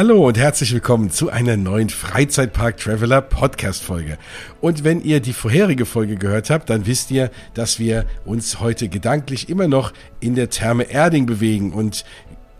Hallo und herzlich willkommen zu einer neuen Freizeitpark Traveler Podcast Folge. Und wenn ihr die vorherige Folge gehört habt, dann wisst ihr, dass wir uns heute gedanklich immer noch in der Therme Erding bewegen und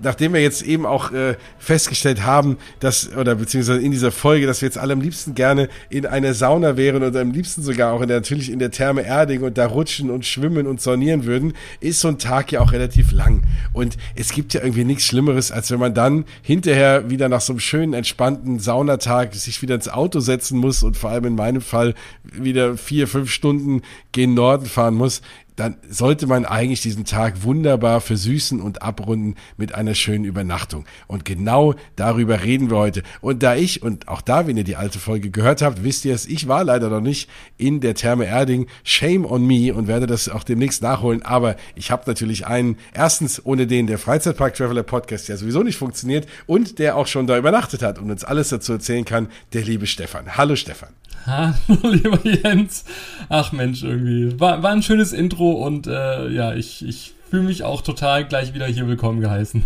nachdem wir jetzt eben auch äh, festgestellt haben, dass, oder beziehungsweise in dieser Folge, dass wir jetzt alle am liebsten gerne in einer Sauna wären und am liebsten sogar auch in der, natürlich in der Therme Erding und da rutschen und schwimmen und saunieren würden, ist so ein Tag ja auch relativ lang. Und es gibt ja irgendwie nichts Schlimmeres, als wenn man dann hinterher wieder nach so einem schönen, entspannten Saunatag sich wieder ins Auto setzen muss und vor allem in meinem Fall wieder vier, fünf Stunden gen Norden fahren muss dann sollte man eigentlich diesen Tag wunderbar versüßen und abrunden mit einer schönen Übernachtung. Und genau darüber reden wir heute. Und da ich, und auch da, wenn ihr die alte Folge gehört habt, wisst ihr es, ich war leider noch nicht in der Therme Erding. Shame on me und werde das auch demnächst nachholen. Aber ich habe natürlich einen, erstens, ohne den der Freizeitpark Traveler Podcast ja sowieso nicht funktioniert und der auch schon da übernachtet hat und uns alles dazu erzählen kann, der liebe Stefan. Hallo Stefan. Hallo, lieber Jens. Ach Mensch, irgendwie. War, war ein schönes Intro und äh, ja, ich, ich fühle mich auch total gleich wieder hier willkommen geheißen.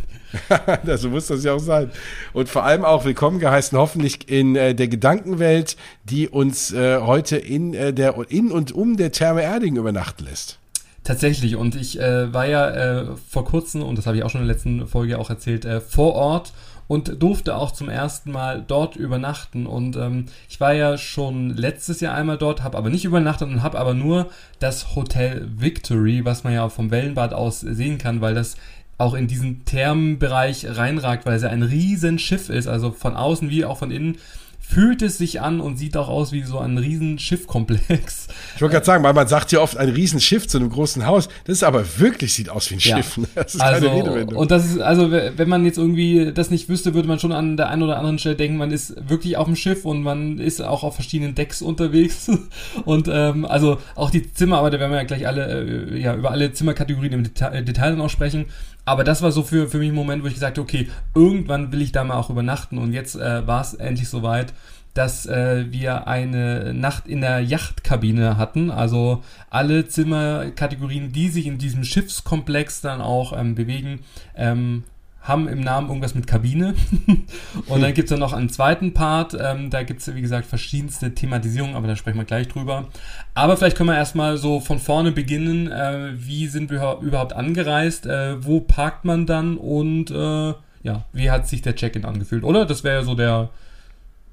so muss das ja auch sein. Und vor allem auch willkommen geheißen, hoffentlich in äh, der Gedankenwelt, die uns äh, heute in, äh, der, in und um der Therme Erding übernachten lässt. Tatsächlich, und ich äh, war ja äh, vor kurzem, und das habe ich auch schon in der letzten Folge auch erzählt, äh, vor Ort und durfte auch zum ersten Mal dort übernachten. Und ähm, ich war ja schon letztes Jahr einmal dort, habe aber nicht übernachtet und habe aber nur das Hotel Victory, was man ja vom Wellenbad aus sehen kann, weil das auch in diesen Thermenbereich reinragt, weil es ja ein riesen Schiff ist, also von außen wie auch von innen fühlt es sich an und sieht auch aus wie so ein riesen Schiffkomplex. Ich wollte gerade sagen, weil man sagt ja oft ein riesen Schiff zu einem großen Haus, das ist aber wirklich sieht aus wie ein ja. Schiff. Das ist also, keine Redewendung. Und das ist, also wenn man jetzt irgendwie das nicht wüsste, würde man schon an der einen oder anderen Stelle denken, man ist wirklich auf dem Schiff und man ist auch auf verschiedenen Decks unterwegs. Und ähm, also auch die Zimmer, aber da werden wir ja gleich alle, äh, ja, über alle Zimmerkategorien im Detail, Detail dann auch sprechen. Aber das war so für, für mich ein Moment, wo ich gesagt habe, okay, irgendwann will ich da mal auch übernachten. Und jetzt äh, war es endlich soweit, dass äh, wir eine Nacht in der Yachtkabine hatten. Also alle Zimmerkategorien, die sich in diesem Schiffskomplex dann auch ähm, bewegen, ähm, haben im Namen irgendwas mit Kabine. und dann gibt's dann noch einen zweiten Part. Ähm, da gibt's wie gesagt, verschiedenste Thematisierungen, aber da sprechen wir gleich drüber. Aber vielleicht können wir erstmal so von vorne beginnen. Äh, wie sind wir überhaupt angereist? Äh, wo parkt man dann? Und äh, ja, wie hat sich der Check-in angefühlt? Oder? Das wäre so der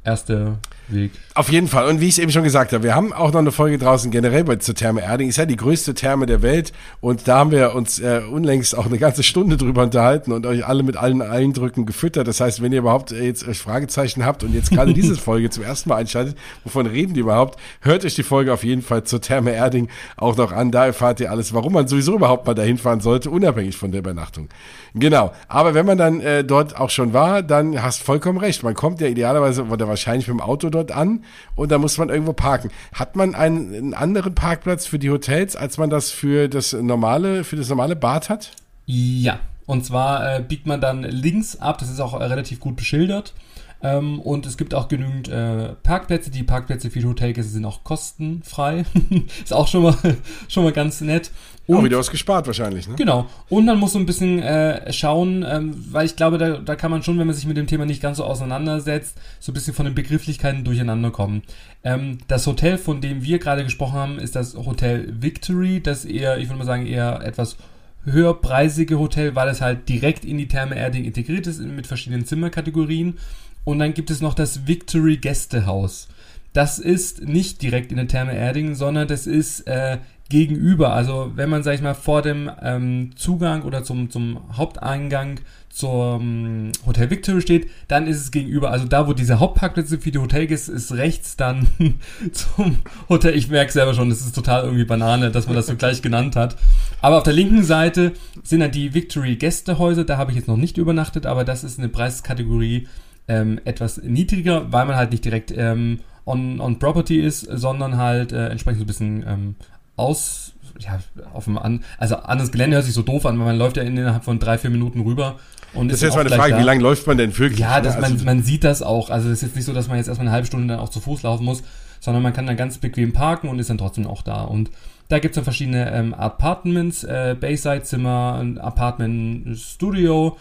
erste Weg. Auf jeden Fall. Und wie ich es eben schon gesagt habe, wir haben auch noch eine Folge draußen generell bei zur Therme Erding. Ist ja die größte Therme der Welt. Und da haben wir uns äh, unlängst auch eine ganze Stunde drüber unterhalten und euch alle mit allen Eindrücken gefüttert. Das heißt, wenn ihr überhaupt äh, jetzt euch Fragezeichen habt und jetzt gerade diese Folge zum ersten Mal einschaltet, wovon reden die überhaupt, hört euch die Folge auf jeden Fall zur Therme Erding auch noch an. Da erfahrt ihr alles, warum man sowieso überhaupt mal dahin fahren sollte, unabhängig von der Übernachtung. Genau. Aber wenn man dann äh, dort auch schon war, dann hast vollkommen recht. Man kommt ja idealerweise oder wahrscheinlich mit dem Auto dort an und da muss man irgendwo parken. Hat man einen, einen anderen Parkplatz für die Hotels, als man das für das normale, für das normale Bad hat? Ja. Und zwar äh, biegt man dann links ab, das ist auch äh, relativ gut beschildert. Ähm, und es gibt auch genügend äh, Parkplätze. Die Parkplätze für die Hotelgäste sind auch kostenfrei. ist auch schon mal, schon mal ganz nett. Und, auch wieder was gespart wahrscheinlich, ne? Genau. Und man muss so ein bisschen äh, schauen, ähm, weil ich glaube, da, da kann man schon, wenn man sich mit dem Thema nicht ganz so auseinandersetzt, so ein bisschen von den Begrifflichkeiten durcheinander kommen. Ähm, das Hotel, von dem wir gerade gesprochen haben, ist das Hotel Victory, das eher, ich würde mal sagen, eher etwas höherpreisige Hotel, weil es halt direkt in die Therme Erding integriert ist mit verschiedenen Zimmerkategorien. Und dann gibt es noch das Victory Gästehaus. Das ist nicht direkt in der Therme Erding, sondern das ist äh, gegenüber. Also wenn man, sag ich mal, vor dem ähm, Zugang oder zum, zum Haupteingang zum Hotel Victory steht, dann ist es gegenüber. Also da, wo diese Hauptparkplätze für die Hotelgäste ist, rechts dann zum Hotel. Ich merke selber schon, das ist total irgendwie Banane, dass man das so gleich genannt hat. Aber auf der linken Seite sind dann die Victory Gästehäuser. Da habe ich jetzt noch nicht übernachtet, aber das ist eine Preiskategorie, ähm, etwas niedriger, weil man halt nicht direkt ähm, on, on Property ist, sondern halt äh, entsprechend so ein bisschen ähm, aus, ja, auf dem an, also anderes Gelände hört sich so doof an, weil man läuft ja innerhalb von drei, vier Minuten rüber. Und das ist jetzt mal eine Frage, da. wie lange läuft man denn wirklich? Ja, das, also, man, man sieht das auch. Also es ist jetzt nicht so, dass man jetzt erstmal eine halbe Stunde dann auch zu Fuß laufen muss, sondern man kann dann ganz bequem parken und ist dann trotzdem auch da. Und da gibt es dann verschiedene ähm, Apartments, äh, Bayside-Zimmer, ein Apartment-Studio,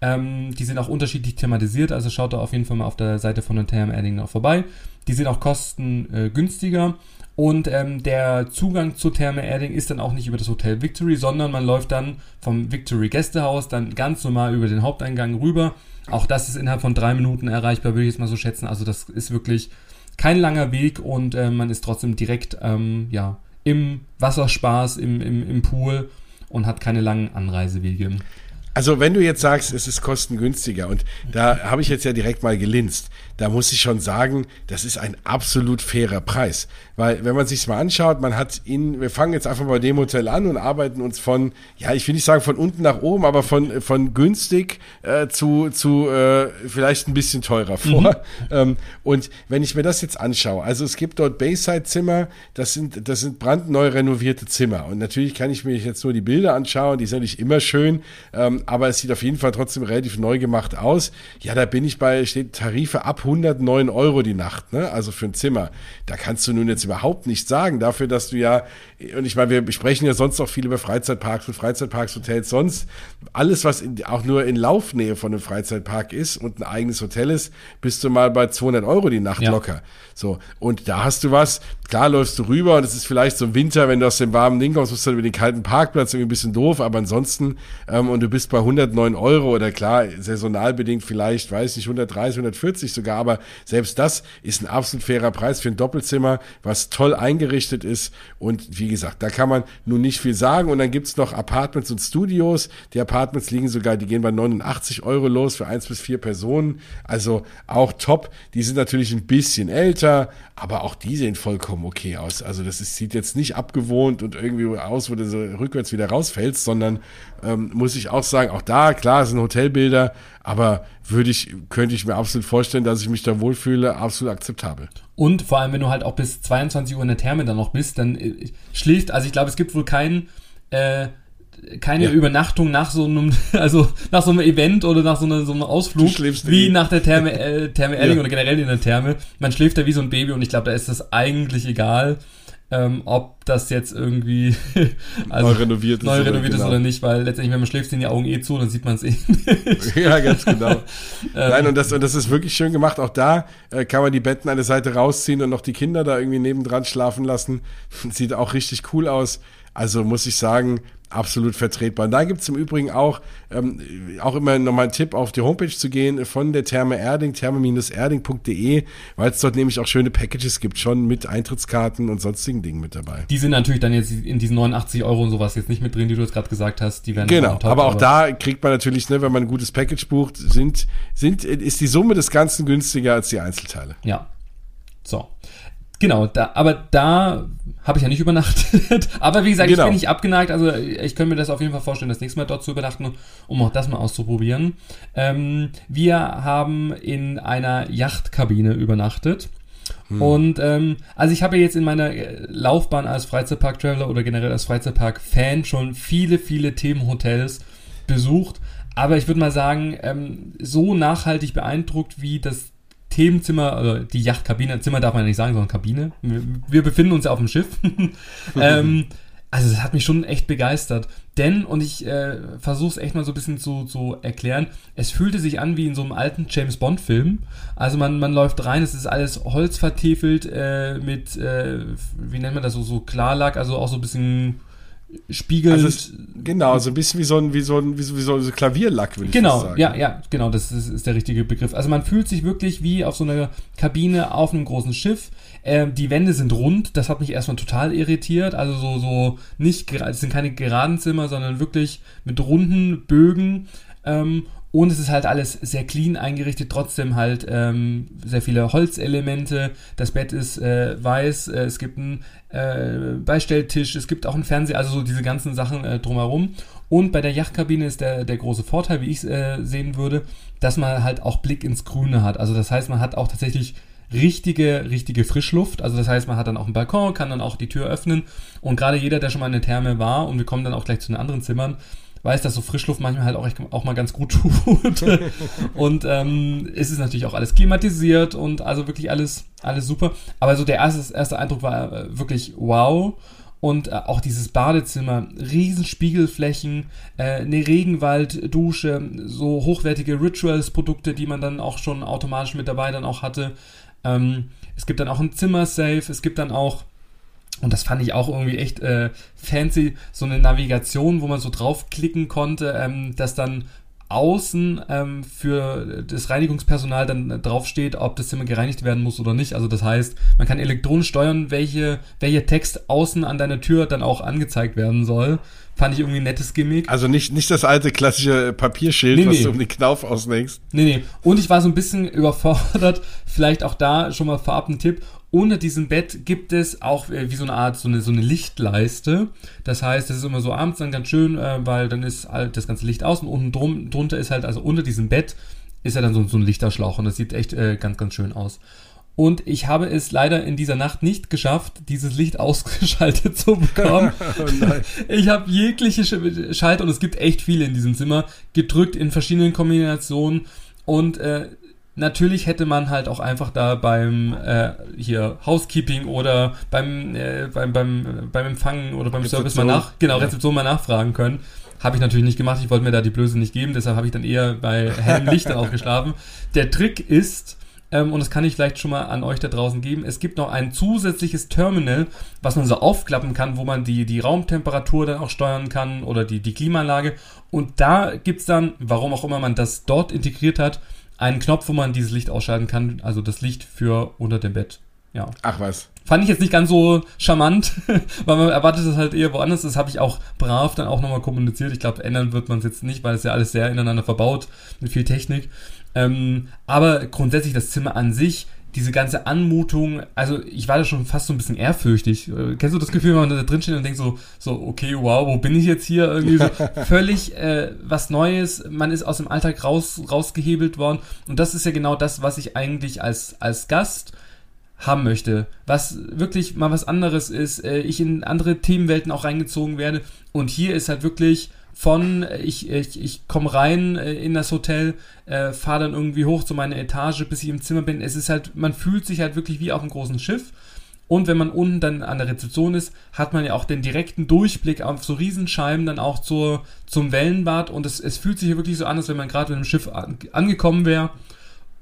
Ähm, die sind auch unterschiedlich thematisiert, also schaut da auf jeden Fall mal auf der Seite von der Erding noch vorbei. Die sind auch kostengünstiger. Äh, und ähm, der Zugang zur Therme Erding ist dann auch nicht über das Hotel Victory, sondern man läuft dann vom Victory Gästehaus dann ganz normal über den Haupteingang rüber. Auch das ist innerhalb von drei Minuten erreichbar, würde ich jetzt mal so schätzen. Also das ist wirklich kein langer Weg und äh, man ist trotzdem direkt ähm, ja, im Wasserspaß, im, im, im Pool und hat keine langen Anreisewege. Also wenn du jetzt sagst, es ist kostengünstiger und da habe ich jetzt ja direkt mal gelinst, da muss ich schon sagen, das ist ein absolut fairer Preis. Weil wenn man sich mal anschaut, man hat in, wir fangen jetzt einfach bei dem Hotel an und arbeiten uns von, ja, ich will nicht sagen von unten nach oben, aber von, von günstig äh, zu, zu äh, vielleicht ein bisschen teurer vor. Mhm. Ähm, und wenn ich mir das jetzt anschaue, also es gibt dort Bayside-Zimmer, das sind, das sind brandneu renovierte Zimmer. Und natürlich kann ich mir jetzt nur die Bilder anschauen, die sind nicht immer schön, ähm, aber es sieht auf jeden Fall trotzdem relativ neu gemacht aus. Ja, da bin ich bei, steht Tarife ab 109 Euro die Nacht, ne? Also für ein Zimmer. Da kannst du nun jetzt überhaupt nicht sagen, dafür, dass du ja, und ich meine, wir sprechen ja sonst auch viel über Freizeitparks und Freizeitparks, Hotels, sonst alles, was in, auch nur in Laufnähe von einem Freizeitpark ist und ein eigenes Hotel ist, bist du mal bei 200 Euro die Nacht ja. locker. So. Und da hast du was, klar läufst du rüber und es ist vielleicht so im Winter, wenn du aus dem warmen Ding kommst, musst du über den kalten Parkplatz irgendwie ein bisschen doof, aber ansonsten, ähm, und du bist bei 109 Euro oder klar, saisonal bedingt vielleicht, weiß nicht, 130, 140 sogar, aber selbst das ist ein absolut fairer Preis für ein Doppelzimmer, was toll eingerichtet ist. Und wie gesagt, da kann man nun nicht viel sagen. Und dann gibt's noch Apartments und Studios, die Apartments liegen sogar, die gehen bei 89 Euro los für eins bis vier Personen, also auch top, die sind natürlich ein bisschen älter, aber auch die sehen vollkommen okay aus, also das ist, sieht jetzt nicht abgewohnt und irgendwie aus, wo du so rückwärts wieder rausfällst, sondern ähm, muss ich auch sagen, auch da, klar, sind Hotelbilder, aber würde ich, könnte ich mir absolut vorstellen, dass ich mich da wohlfühle, absolut akzeptabel. Und vor allem, wenn du halt auch bis 22 Uhr in der Therme dann noch bist, dann äh, schläft, also ich glaube, es gibt wohl keinen, äh, keine ja. Übernachtung nach so einem, also nach so einem Event oder nach so, einer, so einem Ausflug, wie nach der Therme, äh, Therme Elling ja. oder generell in der Therme. Man schläft da wie so ein Baby und ich glaube, da ist das eigentlich egal ähm, ob das jetzt irgendwie also neu renoviert ist, neu renoviert oder, ist genau. oder nicht, weil letztendlich, wenn man schläft, sind die Augen eh zu, dann sieht man es eh nicht. ja, ganz genau. ähm, Nein, und das, und das ist wirklich schön gemacht. Auch da äh, kann man die Betten eine Seite rausziehen und noch die Kinder da irgendwie nebendran schlafen lassen. Sieht auch richtig cool aus. Also muss ich sagen, absolut vertretbar. Und da gibt es im Übrigen auch, ähm, auch immer nochmal ein Tipp, auf die Homepage zu gehen von der Therme Erding, therme-erding.de, weil es dort nämlich auch schöne Packages gibt, schon mit Eintrittskarten und sonstigen Dingen mit dabei. Die sind natürlich dann jetzt in diesen 89 Euro und sowas jetzt nicht mit drin, die du jetzt gerade gesagt hast. Die werden genau, top, aber auch aber da kriegt man natürlich, ne, wenn man ein gutes Package bucht, sind, sind, ist die Summe des Ganzen günstiger als die Einzelteile. Ja. So. Genau, da, aber da habe ich ja nicht übernachtet. aber wie gesagt, genau. ich bin nicht abgeneigt. Also ich könnte mir das auf jeden Fall vorstellen, das nächste Mal dort zu übernachten, um auch das mal auszuprobieren. Ähm, wir haben in einer Yachtkabine übernachtet. Hm. Und ähm, also ich habe ja jetzt in meiner äh, Laufbahn als Freizeitpark-Traveler oder generell als Freizeitpark-Fan schon viele, viele Themenhotels besucht. Aber ich würde mal sagen, ähm, so nachhaltig beeindruckt wie das Themenzimmer, also die Yachtkabine, Zimmer darf man ja nicht sagen, sondern Kabine. Wir, wir befinden uns ja auf dem Schiff. ähm, also das hat mich schon echt begeistert. Denn, und ich äh, versuche es echt mal so ein bisschen zu, zu erklären, es fühlte sich an wie in so einem alten James Bond-Film. Also man, man läuft rein, es ist alles holzvertefelt äh, mit, äh, wie nennt man das, so, so Klarlack, also auch so ein bisschen spiegelnd. Also genau, so ein bisschen wie so ein, wie so ein, wie so, wie so ein Klavierlack, würde ich genau, sagen. Genau, ja, ja, genau, das ist, ist, der richtige Begriff. Also man fühlt sich wirklich wie auf so einer Kabine auf einem großen Schiff. Ähm, die Wände sind rund, das hat mich erstmal total irritiert. Also so, so nicht, es sind keine geraden Zimmer, sondern wirklich mit runden Bögen. Ähm, und es ist halt alles sehr clean eingerichtet, trotzdem halt ähm, sehr viele Holzelemente. Das Bett ist äh, weiß, äh, es gibt einen äh, Beistelltisch, es gibt auch einen Fernseher, also so diese ganzen Sachen äh, drumherum. Und bei der Yachtkabine ist der, der große Vorteil, wie ich es äh, sehen würde, dass man halt auch Blick ins Grüne hat. Also das heißt, man hat auch tatsächlich richtige, richtige Frischluft. Also das heißt, man hat dann auch einen Balkon, kann dann auch die Tür öffnen. Und gerade jeder, der schon mal in der Therme war, und wir kommen dann auch gleich zu den anderen Zimmern, weiß, dass so Frischluft manchmal halt auch, auch mal ganz gut tut. und ähm, es ist natürlich auch alles klimatisiert und also wirklich alles, alles super. Aber so der erste, erste Eindruck war äh, wirklich wow. und äh, auch dieses Badezimmer, Riesenspiegelflächen, äh, eine Regenwalddusche, so hochwertige Rituals-Produkte, die man dann auch schon automatisch mit dabei dann auch hatte. Ähm, es gibt dann auch ein Zimmersafe, es gibt dann auch und das fand ich auch irgendwie echt äh, fancy, so eine Navigation, wo man so draufklicken konnte, ähm, dass dann außen ähm, für das Reinigungspersonal dann draufsteht, ob das Zimmer gereinigt werden muss oder nicht. Also das heißt, man kann elektronisch steuern, welche, welcher Text außen an deiner Tür dann auch angezeigt werden soll. Fand ich irgendwie ein nettes Gimmick. Also nicht, nicht das alte klassische Papierschild, nee, was nee. du um den Knauf aushängst. Nee, nee. Und ich war so ein bisschen überfordert. Vielleicht auch da schon mal vorab ein Tipp unter diesem Bett gibt es auch äh, wie so eine Art, so eine, so eine Lichtleiste. Das heißt, das ist immer so abends dann ganz schön, äh, weil dann ist halt das ganze Licht aus und unten drum, drunter ist halt, also unter diesem Bett ist ja dann so, so ein Lichterschlauch und das sieht echt äh, ganz, ganz schön aus. Und ich habe es leider in dieser Nacht nicht geschafft, dieses Licht ausgeschaltet zu bekommen. oh ich habe jegliche Schalter, und es gibt echt viele in diesem Zimmer, gedrückt in verschiedenen Kombinationen. Und äh, Natürlich hätte man halt auch einfach da beim äh, hier Housekeeping oder beim, äh, beim, beim, beim Empfangen oder beim Rezeption. Service mal nach, genau, Rezeption mal nachfragen können. Habe ich natürlich nicht gemacht, ich wollte mir da die Blöße nicht geben, deshalb habe ich dann eher bei hellem Licht dann auch geschlafen. Der Trick ist, ähm, und das kann ich vielleicht schon mal an euch da draußen geben, es gibt noch ein zusätzliches Terminal, was man so aufklappen kann, wo man die, die Raumtemperatur dann auch steuern kann oder die, die Klimaanlage. Und da gibt's dann, warum auch immer man das dort integriert hat, einen Knopf, wo man dieses Licht ausschalten kann, also das Licht für unter dem Bett. Ja. Ach was. Fand ich jetzt nicht ganz so charmant, weil man erwartet es halt eher woanders. Das habe ich auch brav dann auch nochmal kommuniziert. Ich glaube, ändern wird man es jetzt nicht, weil es ja alles sehr ineinander verbaut mit viel Technik. Ähm, aber grundsätzlich das Zimmer an sich diese ganze Anmutung, also ich war da schon fast so ein bisschen ehrfürchtig. Äh, kennst du das Gefühl, wenn man da drin steht und denkt so, so, okay, wow, wo bin ich jetzt hier? Irgendwie so völlig äh, was Neues, man ist aus dem Alltag raus, rausgehebelt worden. Und das ist ja genau das, was ich eigentlich als, als Gast haben möchte. Was wirklich mal was anderes ist, äh, ich in andere Themenwelten auch reingezogen werde. Und hier ist halt wirklich von ich, ich, ich komme rein äh, in das Hotel, äh, fahre dann irgendwie hoch zu meiner Etage, bis ich im Zimmer bin. Es ist halt, man fühlt sich halt wirklich wie auf einem großen Schiff. Und wenn man unten dann an der Rezeption ist, hat man ja auch den direkten Durchblick auf so Riesenscheiben dann auch zur, zum Wellenbad. Und es, es fühlt sich hier wirklich so an, als wenn man gerade mit einem Schiff an, angekommen wäre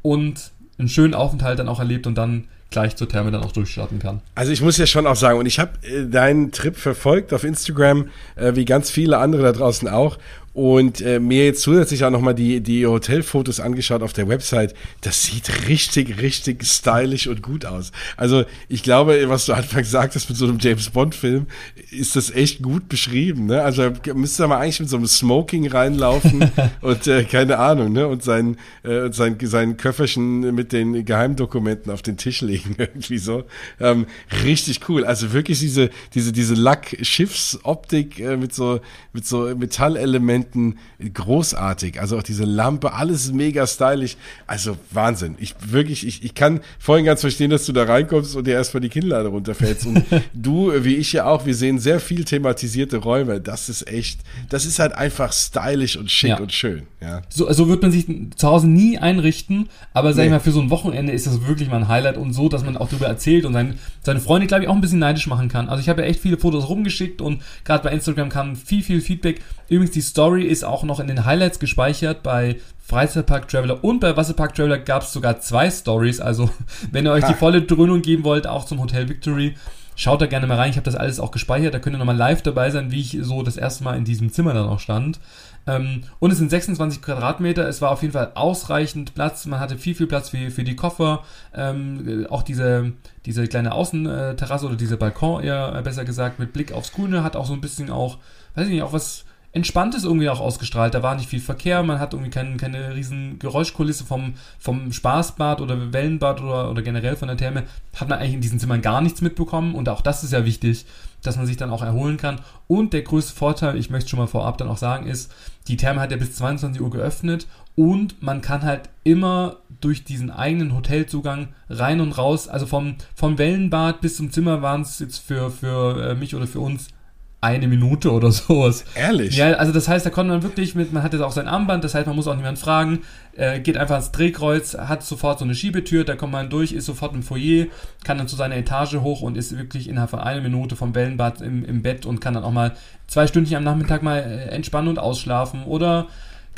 und einen schönen Aufenthalt dann auch erlebt und dann gleich zur Therme dann auch durchstarten kann. Also ich muss ja schon auch sagen, und ich habe äh, deinen Trip verfolgt auf Instagram, äh, wie ganz viele andere da draußen auch und äh, mir jetzt zusätzlich auch nochmal die, die Hotelfotos angeschaut auf der Website. Das sieht richtig, richtig stylisch und gut aus. Also ich glaube, was du anfangs sagtest mit so einem James Bond-Film, ist das echt gut beschrieben. Ne? Also müsste man eigentlich mit so einem Smoking reinlaufen und äh, keine Ahnung, ne? Und sein, äh, sein, sein Köfferchen mit den Geheimdokumenten auf den Tisch legen, irgendwie so. Ähm, richtig cool. Also wirklich diese, diese, diese Lack-Schiffsoptik äh, mit so, mit so Metallelementen Elementen großartig. Also auch diese Lampe, alles mega stylisch. Also Wahnsinn. Ich wirklich, ich, ich kann vorhin ganz verstehen, dass du da reinkommst und dir erstmal die Kinnlade runterfällst. Und du, wie ich ja auch, wir sehen sehr viel thematisierte Räume. Das ist echt, das ist halt einfach stylisch und schick ja. und schön. Ja. So, so wird man sich zu Hause nie einrichten, aber sag nee. ich mal, für so ein Wochenende ist das wirklich mal ein Highlight und so, dass man auch darüber erzählt und sein, seine Freunde, glaube ich, auch ein bisschen neidisch machen kann. Also ich habe ja echt viele Fotos rumgeschickt und gerade bei Instagram kam viel, viel Feedback. Übrigens, die Story ist auch noch in den Highlights gespeichert. Bei Freizeitpark Traveler und bei Wasserpark Traveler gab es sogar zwei Stories. Also, wenn ihr euch die volle Dröhnung geben wollt, auch zum Hotel Victory, schaut da gerne mal rein. Ich habe das alles auch gespeichert. Da könnt ihr nochmal live dabei sein, wie ich so das erste Mal in diesem Zimmer dann auch stand. Ähm, und es sind 26 Quadratmeter. Es war auf jeden Fall ausreichend Platz. Man hatte viel, viel Platz für, für die Koffer. Ähm, auch diese, diese kleine Außenterrasse oder dieser Balkon eher besser gesagt mit Blick aufs Grüne hat auch so ein bisschen auch, weiß ich nicht, auch was Entspanntes irgendwie auch ausgestrahlt. Da war nicht viel Verkehr, man hat irgendwie kein, keine riesen Geräuschkulisse vom, vom Spaßbad oder Wellenbad oder, oder generell von der Therme. Hat man eigentlich in diesen Zimmern gar nichts mitbekommen und auch das ist ja wichtig, dass man sich dann auch erholen kann. Und der größte Vorteil, ich möchte schon mal vorab dann auch sagen, ist, die Therme hat ja bis 22 Uhr geöffnet und man kann halt immer durch diesen eigenen Hotelzugang rein und raus, also vom, vom Wellenbad bis zum Zimmer waren es jetzt für, für äh, mich oder für uns eine Minute oder sowas. Ehrlich? Ja, also das heißt, da konnte man wirklich mit, man hat jetzt auch sein Armband, das heißt, man muss auch niemanden fragen, äh, geht einfach ans Drehkreuz, hat sofort so eine Schiebetür, da kommt man durch, ist sofort im Foyer, kann dann zu seiner Etage hoch und ist wirklich innerhalb von einer Minute vom Wellenbad im, im Bett und kann dann auch mal zwei Stündchen am Nachmittag mal äh, entspannen und ausschlafen oder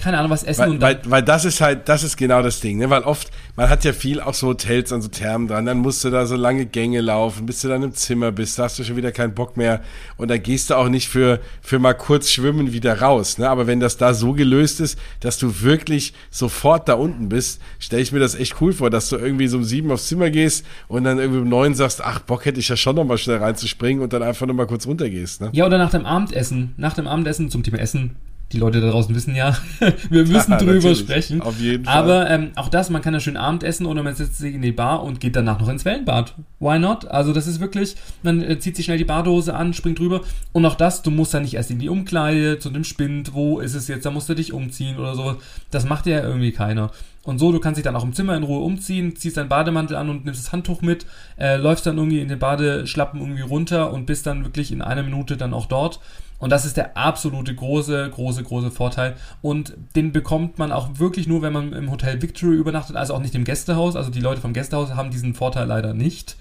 keine Ahnung, was essen weil, und weil, weil das ist halt, das ist genau das Ding, ne? Weil oft, man hat ja viel auch so Hotels an so Thermen dran, dann musst du da so lange Gänge laufen, bis du dann im Zimmer bist, da hast du schon wieder keinen Bock mehr und dann gehst du auch nicht für, für mal kurz schwimmen wieder raus, ne? Aber wenn das da so gelöst ist, dass du wirklich sofort da unten bist, stelle ich mir das echt cool vor, dass du irgendwie so um sieben aufs Zimmer gehst und dann irgendwie um neun sagst, ach, Bock hätte ich ja schon nochmal schnell reinzuspringen und dann einfach nochmal kurz runtergehst, ne? Ja, oder nach dem Abendessen. Nach dem Abendessen zum Thema Essen die Leute da draußen wissen ja, wir müssen Ja, drüber sprechen. Auf jeden Fall. Aber ähm, auch das, man kann ja schön Abend essen oder man setzt sich in die Bar und geht danach noch ins Wellenbad. Why not? Also das ist wirklich, man äh, zieht sich schnell die Badehose an, springt drüber und auch das, du musst ja nicht erst in die Umkleide, zu dem Spind, wo ist es jetzt, da musst du dich umziehen oder sowas. Das macht ja irgendwie keiner. Und so, du kannst dich dann auch im Zimmer in Ruhe umziehen, ziehst deinen Bademantel an und nimmst das Handtuch mit, äh, läufst dann irgendwie in den Badeschlappen irgendwie runter und bist dann wirklich in einer Minute dann auch dort. Und das ist der absolute große, große, große Vorteil. Und den bekommt man auch wirklich nur, wenn man im Hotel Victory übernachtet, also auch nicht im Gästehaus. Also die Leute vom Gästehaus haben diesen Vorteil leider nicht.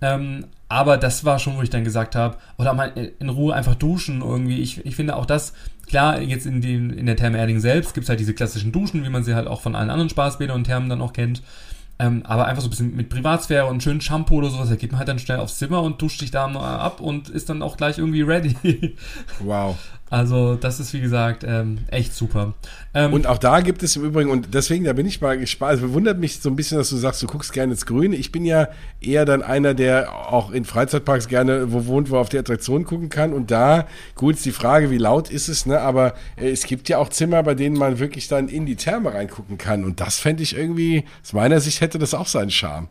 Ähm, aber das war schon, wo ich dann gesagt habe, oder mal in Ruhe einfach duschen irgendwie. Ich, ich finde auch das, klar, jetzt in, den, in der Therme Erding selbst gibt es halt diese klassischen Duschen, wie man sie halt auch von allen anderen Spaßbädern und Thermen dann auch kennt. Ähm, aber einfach so ein bisschen mit Privatsphäre und schön Shampoo oder sowas, da geht man halt dann schnell aufs Zimmer und duscht sich da mal ab und ist dann auch gleich irgendwie ready. Wow. Also das ist wie gesagt ähm, echt super. Ähm, Und auch da gibt es im Übrigen, und deswegen, da bin ich mal gespannt, es bewundert mich so ein bisschen, dass du sagst, du guckst gerne ins Grüne. Ich bin ja eher dann einer, der auch in Freizeitparks gerne wo wohnt, wo auf die Attraktion gucken kann. Und da, gut, ist die Frage, wie laut ist es, ne? Aber äh, es gibt ja auch Zimmer, bei denen man wirklich dann in die Therme reingucken kann. Und das fände ich irgendwie, aus meiner Sicht hätte das auch seinen Charme.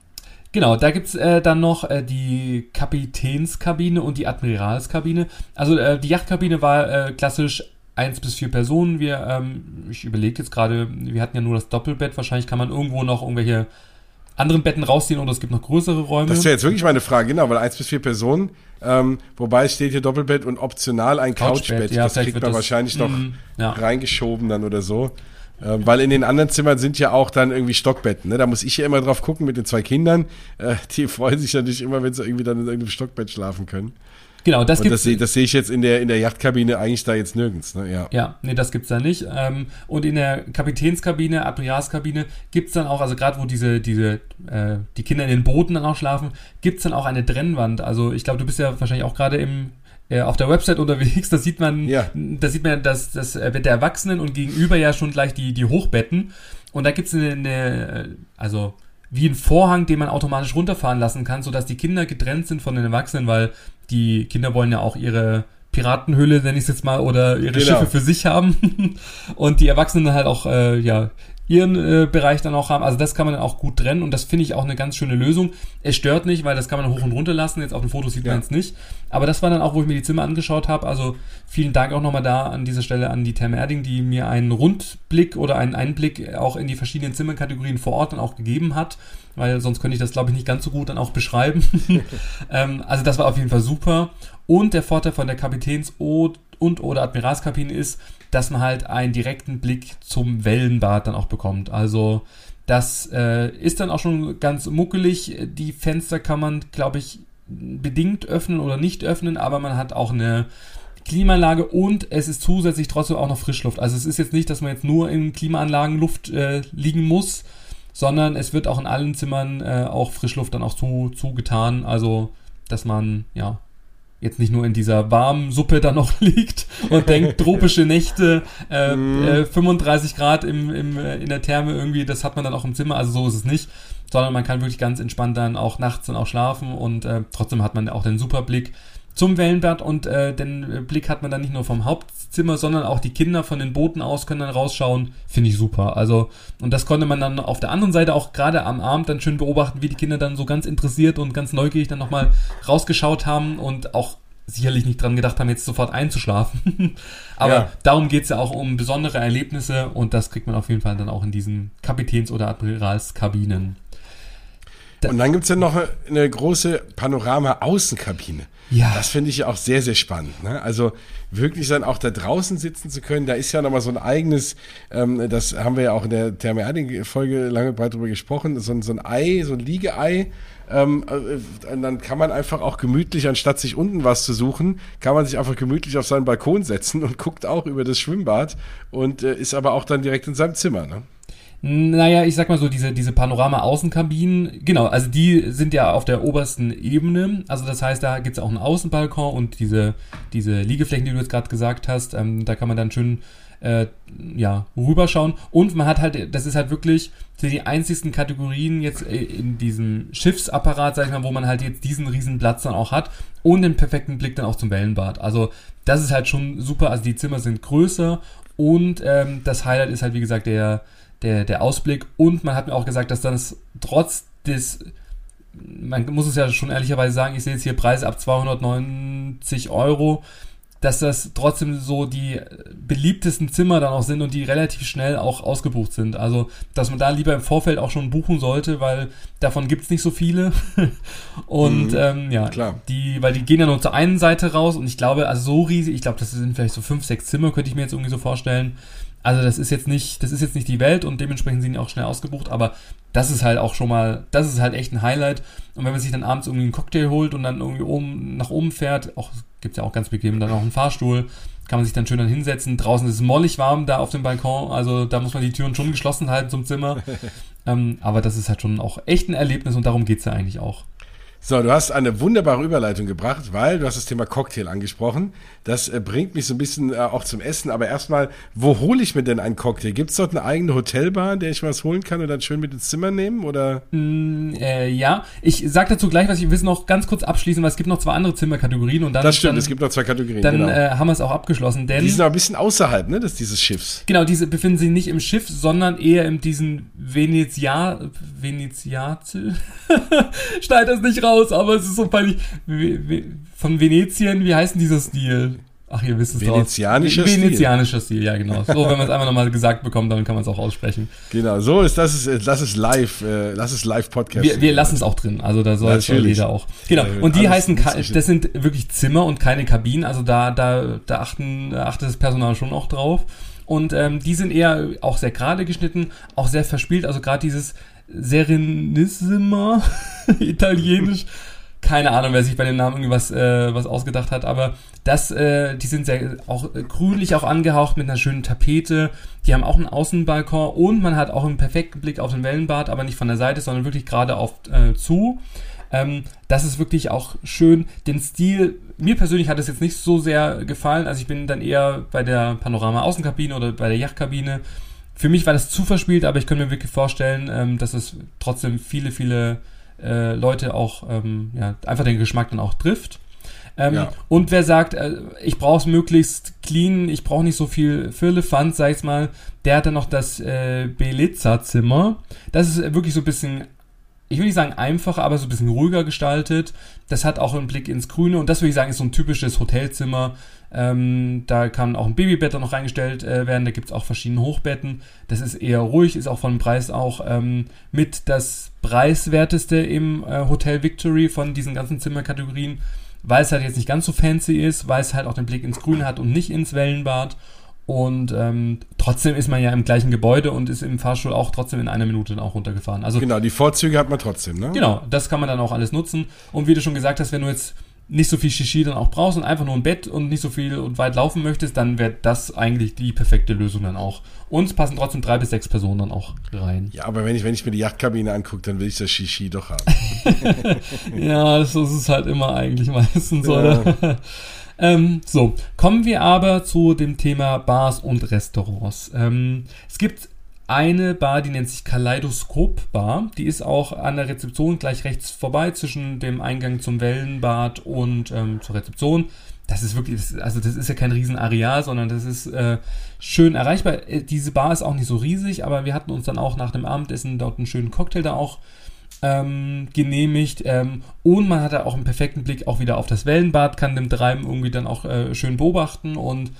Genau, da gibt's äh, dann noch äh, die Kapitänskabine und die Admiralskabine. Also äh, die Yachtkabine war äh, klassisch eins bis vier Personen. Wir, ähm, ich überlege jetzt gerade, wir hatten ja nur das Doppelbett. Wahrscheinlich kann man irgendwo noch irgendwelche anderen Betten rausziehen oder es gibt noch größere Räume. Das wäre jetzt wirklich meine Frage, genau, weil eins bis vier Personen, ähm, wobei es steht hier Doppelbett und optional ein Couchbett, Couchbett. ja, das kriegt man das- wahrscheinlich noch Mm, ja. reingeschoben dann oder so. Ähm, weil in den anderen Zimmern sind ja auch dann irgendwie Stockbetten. Ne? Da muss ich ja immer drauf gucken mit den zwei Kindern. Äh, die freuen sich natürlich immer, wenn sie irgendwie dann in irgendeinem Stockbett schlafen können. Genau, das Und gibt's. das, sehe- das sehe ich jetzt in der, in der Yachtkabine eigentlich da jetzt nirgends. Ne? Ja. Ja, nee, das gibt's da nicht. Ähm, und in der Kapitänskabine, Admiralskabine gibt's dann auch, also gerade wo diese, diese, äh, die Kinder in den Booten dann auch schlafen, gibt's dann auch eine Trennwand. Also ich glaube, du bist ja wahrscheinlich auch gerade im äh, auf der Website unterwegs, da sieht man, Ja. da sieht man das, das äh, Bett der Erwachsenen und gegenüber ja schon gleich die, die Hochbetten. Und da gibt's eine, eine, äh, also wie ein Vorhang, den man automatisch runterfahren lassen kann, sodass die Kinder getrennt sind von den Erwachsenen, weil die Kinder wollen ja auch ihre Piratenhülle, nenne ich es jetzt mal, oder ihre Genau. Schiffe für sich haben. und die Erwachsenen halt auch, äh, ja, ihren äh, Bereich dann auch haben. Also das kann man dann auch gut trennen und das finde ich auch eine ganz schöne Lösung. Es stört nicht, weil das kann man hoch und runter lassen. Jetzt auf dem Foto sieht Ja. man es nicht. Aber das war dann auch, wo ich mir die Zimmer angeschaut habe. Also vielen Dank auch nochmal da an dieser Stelle an die Therme Erding, die mir einen Rundblick oder einen Einblick auch in die verschiedenen Zimmerkategorien vor Ort dann auch gegeben hat. Weil sonst könnte ich das, glaube ich, nicht ganz so gut dann auch beschreiben. ähm, also das war auf jeden Fall super. Und der Vorteil von der Kapitäns- und oder Admiralskabine ist, dass man halt einen direkten Blick zum Wellenbad dann auch bekommt. Also das äh, ist dann auch schon ganz muckelig. Die Fenster kann man, glaube ich, bedingt öffnen oder nicht öffnen, aber man hat auch eine Klimaanlage und es ist zusätzlich trotzdem auch noch Frischluft. Also es ist jetzt nicht, dass man jetzt nur in Klimaanlagen Luft äh, liegen muss, sondern es wird auch in allen Zimmern äh, auch Frischluft dann auch zu, zugetan. Also dass man ja jetzt nicht nur in dieser warmen Suppe da noch liegt und denkt, tropische Nächte, äh, äh, 35 Grad im, im, äh, in der Therme irgendwie, das hat man dann auch im Zimmer, also so ist es nicht, sondern man kann wirklich ganz entspannt dann auch nachts dann auch schlafen und äh, trotzdem hat man auch den super Blick zum Wellenbad und äh, den Blick hat man dann nicht nur vom Hauptzimmer, sondern auch die Kinder von den Booten aus können dann rausschauen. Finde ich super. Also, und das konnte man dann auf der anderen Seite auch gerade am Abend dann schön beobachten, wie die Kinder dann so ganz interessiert und ganz neugierig dann nochmal rausgeschaut haben und auch sicherlich nicht dran gedacht haben, jetzt sofort einzuschlafen. Aber Ja. darum geht's ja auch um besondere Erlebnisse und das kriegt man auf jeden Fall dann auch in diesen Kapitäns- oder Admiralskabinen. Und dann gibt's ja noch eine große Panorama-Außenkabine. Ja. Das finde ich ja auch sehr, sehr spannend. Ne? Also wirklich dann auch da draußen sitzen zu können, da ist ja nochmal so ein eigenes, ähm, das haben wir ja auch in der Thermiading-Folge lange breit drüber gesprochen, so, so ein Ei, so ein Liegeei, ähm, äh, dann kann man einfach auch gemütlich, anstatt sich unten was zu suchen, kann man sich einfach gemütlich auf seinen Balkon setzen und guckt auch über das Schwimmbad und äh, ist aber auch dann direkt in seinem Zimmer. Ne? Naja, ich sag mal so, diese, diese Panorama-Außenkabinen, genau, also die sind ja auf der obersten Ebene. Also das heißt, da gibt's auch einen Außenbalkon und diese, diese Liegeflächen, die du jetzt gerade gesagt hast, ähm, da kann man dann schön äh, ja, rüberschauen. Und man hat halt, das ist halt wirklich die einzigsten Kategorien jetzt äh, in diesem Schiffsapparat, sag ich mal, wo man halt jetzt diesen riesen Platz dann auch hat und den perfekten Blick dann auch zum Wellenbad. Also das ist halt schon super. Also die Zimmer sind größer und ähm, das Highlight ist halt, wie gesagt, der der, der Ausblick. Und man hat mir auch gesagt, dass das trotz des, man muss es ja schon ehrlicherweise sagen, ich sehe jetzt hier Preise ab 290 Euro, dass das trotzdem so die beliebtesten Zimmer dann auch sind und die relativ schnell auch ausgebucht sind. Also, dass man da lieber im Vorfeld auch schon buchen sollte, weil davon gibt's nicht so viele. und mhm, ähm, ja, klar. die, weil die gehen ja nur zur einen Seite raus und ich glaube, also so riesig, ich glaube, das sind vielleicht so fünf, sechs Zimmer, könnte ich mir jetzt irgendwie so vorstellen. Also das ist jetzt nicht, das ist jetzt nicht die Welt und dementsprechend sind die auch schnell ausgebucht, aber das ist halt auch schon mal, das ist halt echt ein Highlight. Und wenn man sich dann abends irgendwie einen Cocktail holt und dann irgendwie oben nach oben fährt, auch gibt's ja auch ganz bequem dann auch einen Fahrstuhl, kann man sich dann schön dann hinsetzen. Draußen ist es mollig warm da auf dem Balkon, also da muss man die Türen schon geschlossen halten zum Zimmer. ähm, aber das ist halt schon auch echt ein Erlebnis und darum geht's ja eigentlich auch. So, du hast eine wunderbare Überleitung gebracht, weil du hast das Thema Cocktail angesprochen. Das äh, bringt mich so ein bisschen äh, auch zum Essen. Aber erstmal, wo hole ich mir denn einen Cocktail? Gibt es dort eine eigene Hotelbar, der ich was holen kann und dann schön mit ins Zimmer nehmen? Oder? Mm, äh, ja, ich sag dazu gleich, was ich will noch ganz kurz abschließen, weil es gibt noch zwei andere Zimmerkategorien und dann. Das stimmt, dann, es gibt noch zwei Kategorien. Dann genau. äh, haben wir es auch abgeschlossen. Denn, die sind aber ein bisschen außerhalb, ne, des, dieses Schiffs. Genau, diese befinden sich nicht im Schiff, sondern eher in diesen Venezia, Veneziazel. Schneid das nicht raus, aber es ist so peinlich. Von Venetien, wie heißt denn dieser Stil? Ach, ihr wisst es Venezianischer Stil. Venezianischer Stil, ja, genau. So, wenn man es einfach nochmal gesagt bekommt, dann kann man es auch aussprechen. Genau, so ist das ist, das ist live, äh, das ist Live-Podcast. Wir, wir lassen es auch drin, also da soll, soll jeder auch. Genau, und die heißen, das sind wirklich Zimmer und keine Kabinen, also da, da, da achten, achtet das Personal schon auch drauf. Und ähm, die sind eher auch sehr gerade geschnitten, auch sehr verspielt, also gerade dieses Serenissima, italienisch, keine Ahnung, wer sich bei den Namen irgendwas äh, was ausgedacht hat, aber das, äh, die sind sehr auch grünlich auch angehaucht mit einer schönen Tapete. Die haben auch einen Außenbalkon und man hat auch einen perfekten Blick auf den Wellenbad, aber nicht von der Seite, sondern wirklich gerade auf äh, zu. Ähm, das ist wirklich auch schön. Den Stil, mir persönlich hat es jetzt nicht so sehr gefallen. Also ich bin dann eher bei der Panorama-Außenkabine oder bei der Yachtkabine. Für mich war das zu verspielt, aber ich könnte mir wirklich vorstellen, ähm, dass es trotzdem viele, viele äh, Leute auch ähm, ja, einfach den Geschmack dann auch trifft. Ähm, ja. Und wer sagt, äh, ich brauche es möglichst clean, ich brauche nicht so viel Firlefanz, sag ich mal, der hat dann noch das äh, Belitza-Zimmer. Das ist wirklich so ein bisschen, ich will nicht sagen einfacher, aber so ein bisschen ruhiger gestaltet. Das hat auch einen Blick ins Grüne und das würde ich sagen, ist so ein typisches Hotelzimmer. Ähm, da kann auch ein Babybett noch reingestellt äh, werden. Da gibt es auch verschiedene Hochbetten. Das ist eher ruhig, ist auch vom Preis auch ähm, mit das preiswerteste im äh, Hotel Victory von diesen ganzen Zimmerkategorien, weil es halt jetzt nicht ganz so fancy ist, weil es halt auch den Blick ins Grüne hat und nicht ins Wellenbad. Und ähm, trotzdem ist man ja im gleichen Gebäude und ist im Fahrstuhl auch trotzdem in einer Minute dann auch runtergefahren. Also genau, die Vorzüge hat man trotzdem, ne? Genau, das kann man dann auch alles nutzen. Und wie du schon gesagt hast, wenn du jetzt nicht so viel Shishi dann auch brauchst und einfach nur ein Bett und nicht so viel und weit laufen möchtest, dann wäre das eigentlich die perfekte Lösung dann auch. Und es passen trotzdem drei bis sechs Personen dann auch rein. Ja, aber wenn ich, wenn ich mir die Yachtkabine angucke, dann will ich das Shishi doch haben. ja, das ist es halt immer eigentlich meistens, ja. oder? ähm, so, kommen wir aber zu dem Thema Bars und Restaurants. Ähm, es gibt eine Bar, die nennt sich Kaleidoskop Bar. Die ist auch an der Rezeption gleich rechts vorbei zwischen dem Eingang zum Wellenbad und ähm, zur Rezeption. Das ist wirklich, also das ist ja kein Riesenareal, sondern das ist äh, schön erreichbar. Äh, diese Bar ist auch nicht so riesig, aber wir hatten uns dann auch nach dem Abendessen dort einen schönen Cocktail da auch ähm, genehmigt. Ähm, und man hat da auch einen perfekten Blick auch wieder auf das Wellenbad, kann dem Treiben irgendwie dann auch äh, schön beobachten und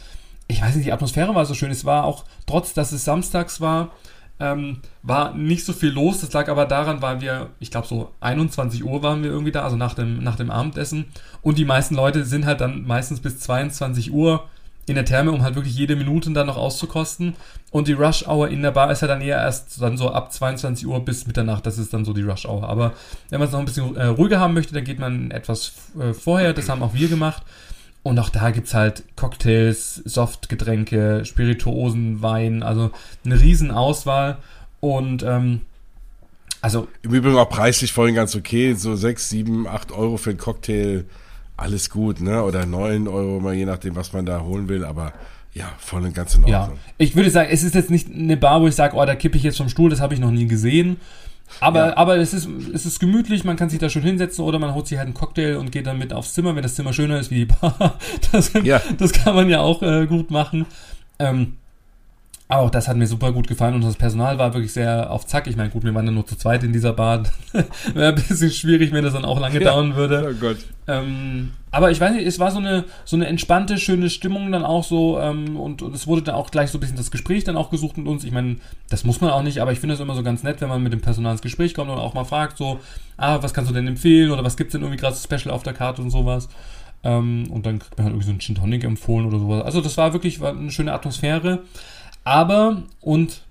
ich weiß nicht, die Atmosphäre war so schön. Es war auch, trotz dass es samstags war, ähm, war nicht so viel los. Das lag aber daran, weil wir, ich glaube so 21 Uhr waren wir irgendwie da, also nach dem, nach dem Abendessen. Und die meisten Leute sind halt dann meistens bis 22 Uhr in der Therme, um halt wirklich jede Minute dann noch auszukosten. Und die Rush Hour in der Bar ist ja dann eher erst dann so ab 22 Uhr bis Mitternacht. Das ist dann so die Rush Hour. Aber wenn man es noch ein bisschen äh, ruhiger haben möchte, dann geht man etwas äh, vorher. Das haben auch wir gemacht. Und auch da gibt's halt Cocktails, Softgetränke, Spirituosen, Wein, also eine riesen Auswahl. Und ähm, also. Im Übrigen auch preislich vorhin ganz okay. So 6, 7, 8 Euro für einen Cocktail alles gut, ne? Oder 9 Euro, mal je nachdem, was man da holen will, aber ja, voll und ganz in Ordnung. Ja, ich würde sagen, es ist jetzt nicht eine Bar, wo ich sage, oh, da kippe ich jetzt vom Stuhl, das habe ich noch nie gesehen. Aber, ja. aber es, ist, es ist gemütlich, man kann sich da schön hinsetzen oder man holt sich halt einen Cocktail und geht dann mit aufs Zimmer, wenn das Zimmer schöner ist wie die Bar. Das, ja. das kann man ja auch äh, gut machen. Ähm, auch das hat mir super gut gefallen und das Personal war wirklich sehr auf Zack. Ich meine, gut, wir waren dann nur zu zweit in dieser Bar. Wäre ein bisschen schwierig, wenn das dann auch lange ja. dauern würde. Oh Gott. Ähm, aber ich weiß nicht, es war so eine, so eine entspannte, schöne Stimmung dann auch so ähm, und, und es wurde dann auch gleich so ein bisschen das Gespräch dann auch gesucht mit uns. Ich meine, das muss man auch nicht, aber ich finde es immer so ganz nett, wenn man mit dem Personal ins Gespräch kommt und auch mal fragt, so, ah, was kannst du denn empfehlen oder was gibt's denn irgendwie gerade Special auf der Karte und sowas. Ähm, und dann kriegt man halt irgendwie so einen Gin Tonic empfohlen oder sowas. Also das war wirklich war eine schöne Atmosphäre. Aber, und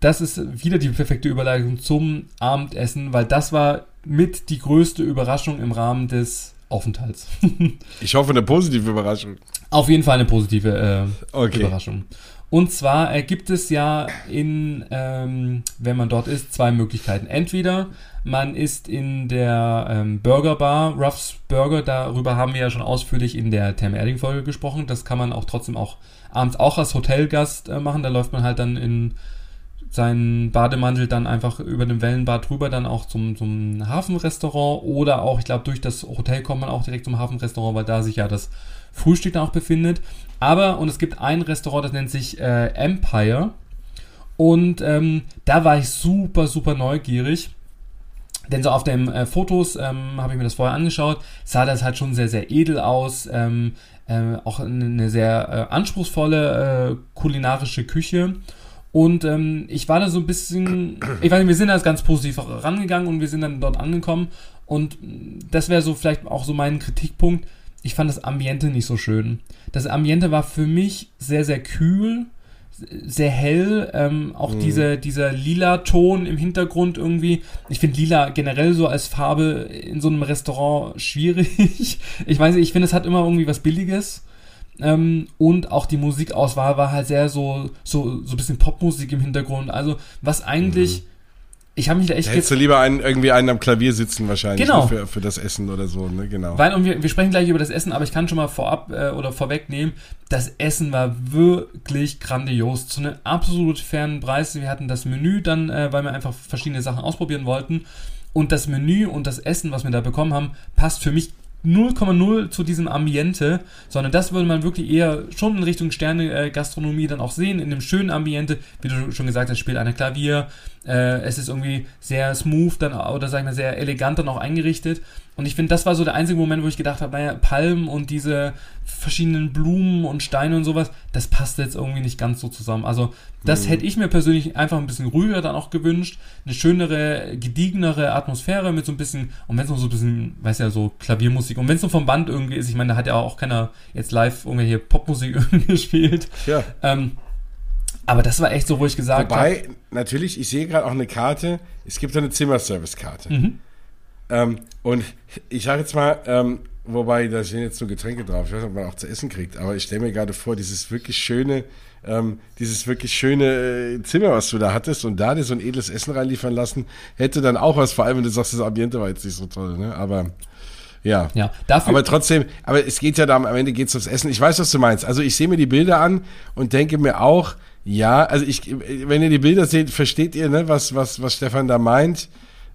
das ist wieder die perfekte Überleitung zum Abendessen, weil das war mit die größte Überraschung im Rahmen des Aufenthalts. ich hoffe, eine positive Überraschung. Auf jeden Fall eine positive äh, okay. Überraschung. Und zwar äh, gibt es ja in, ähm, wenn man dort ist, zwei Möglichkeiten. Entweder man ist in der ähm, Burger Bar, Ruff's Burger, darüber haben wir ja schon ausführlich in der Term Erding Folge gesprochen. Das kann man auch trotzdem auch abends auch als Hotelgast äh, machen. Da läuft man halt dann in seinen Bademantel dann einfach über dem Wellenbad drüber dann auch zum, zum Hafenrestaurant oder auch, ich glaube, durch das Hotel kommt man auch direkt zum Hafenrestaurant, weil da sich ja das Frühstück dann auch befindet. Aber, und es gibt ein Restaurant, das nennt sich äh, Empire. Und ähm, da war ich super, super neugierig. Denn so auf den äh, Fotos ähm, habe ich mir das vorher angeschaut, sah das halt schon sehr, sehr edel aus. Ähm, äh, auch eine sehr äh, anspruchsvolle äh, kulinarische Küche. Und ähm, ich war da so ein bisschen, ich weiß nicht, wir sind da ganz positiv rangegangen und wir sind dann dort angekommen. Und das wäre so vielleicht auch so mein Kritikpunkt. Ich fand das Ambiente nicht so schön. Das Ambiente war für mich sehr, sehr kühl sehr hell, ähm, auch mhm. diese, dieser lila Ton im Hintergrund irgendwie. Ich finde lila generell so als Farbe in so einem Restaurant schwierig. ich weiß nicht, ich finde, es hat immer irgendwie was Billiges. Ähm, und auch die Musikauswahl war halt sehr so, so, so ein bisschen Popmusik im Hintergrund. Also, was eigentlich. Mhm ich habe mich da echt. Da hättest du lieber einen, irgendwie einen am Klavier sitzen wahrscheinlich genau. Ne, für, für das Essen oder so, ne? Genau. Weil, und wir, wir sprechen gleich über das Essen, aber ich kann schon mal vorab äh, oder vorwegnehmen, das Essen war wirklich grandios. Zu einem absolut fairen Preis. Wir hatten das Menü dann, äh, weil wir einfach verschiedene Sachen ausprobieren wollten. Und das Menü und das Essen, was wir da bekommen haben, passt für mich 0,0 zu diesem Ambiente, sondern das würde man wirklich eher schon in Richtung Sterne-Gastronomie dann auch sehen, in dem schönen Ambiente, wie du schon gesagt hast, spielt einer Klavier, äh, es ist irgendwie sehr smooth dann, oder sag ich mal, sehr elegant dann auch eingerichtet und ich finde, das war so der einzige Moment, wo ich gedacht habe, naja, Palmen und diese verschiedenen Blumen und Steine und sowas, das passt jetzt irgendwie nicht ganz so zusammen. Also, das mhm. hätte ich mir persönlich einfach ein bisschen ruhiger dann auch gewünscht. Eine schönere, gediegenere Atmosphäre mit so ein bisschen, und wenn es noch so ein bisschen, weiß ja, so Klaviermusik, und wenn es nur vom Band irgendwie ist, ich meine, da hat ja auch keiner jetzt live irgendwelche Popmusik irgendwie gespielt. Ja. Ähm, aber das war echt so, wo ich gesagt habe. Wobei, hab, natürlich, ich sehe gerade auch eine Karte, es gibt eine Zimmerservice-Karte. Mhm. Ähm, und ich sage jetzt mal, ähm, wobei da stehen jetzt nur Getränke drauf. Ich weiß nicht, ob man auch zu essen kriegt, aber ich stelle mir gerade vor, dieses wirklich schöne, ähm, dieses wirklich schöne äh, Zimmer, was du da hattest, und da dir so ein edles Essen reinliefern lassen, hätte dann auch was, vor allem wenn du sagst, das Ambiente war jetzt nicht so toll, ne? Aber ja. ja dafür aber trotzdem, aber es geht ja da am Ende geht's ums Essen. Ich weiß, was du meinst. Also ich sehe mir die Bilder an und denke mir auch, ja, also ich, wenn ihr die Bilder seht, versteht ihr, ne, was, was, was Stefan da meint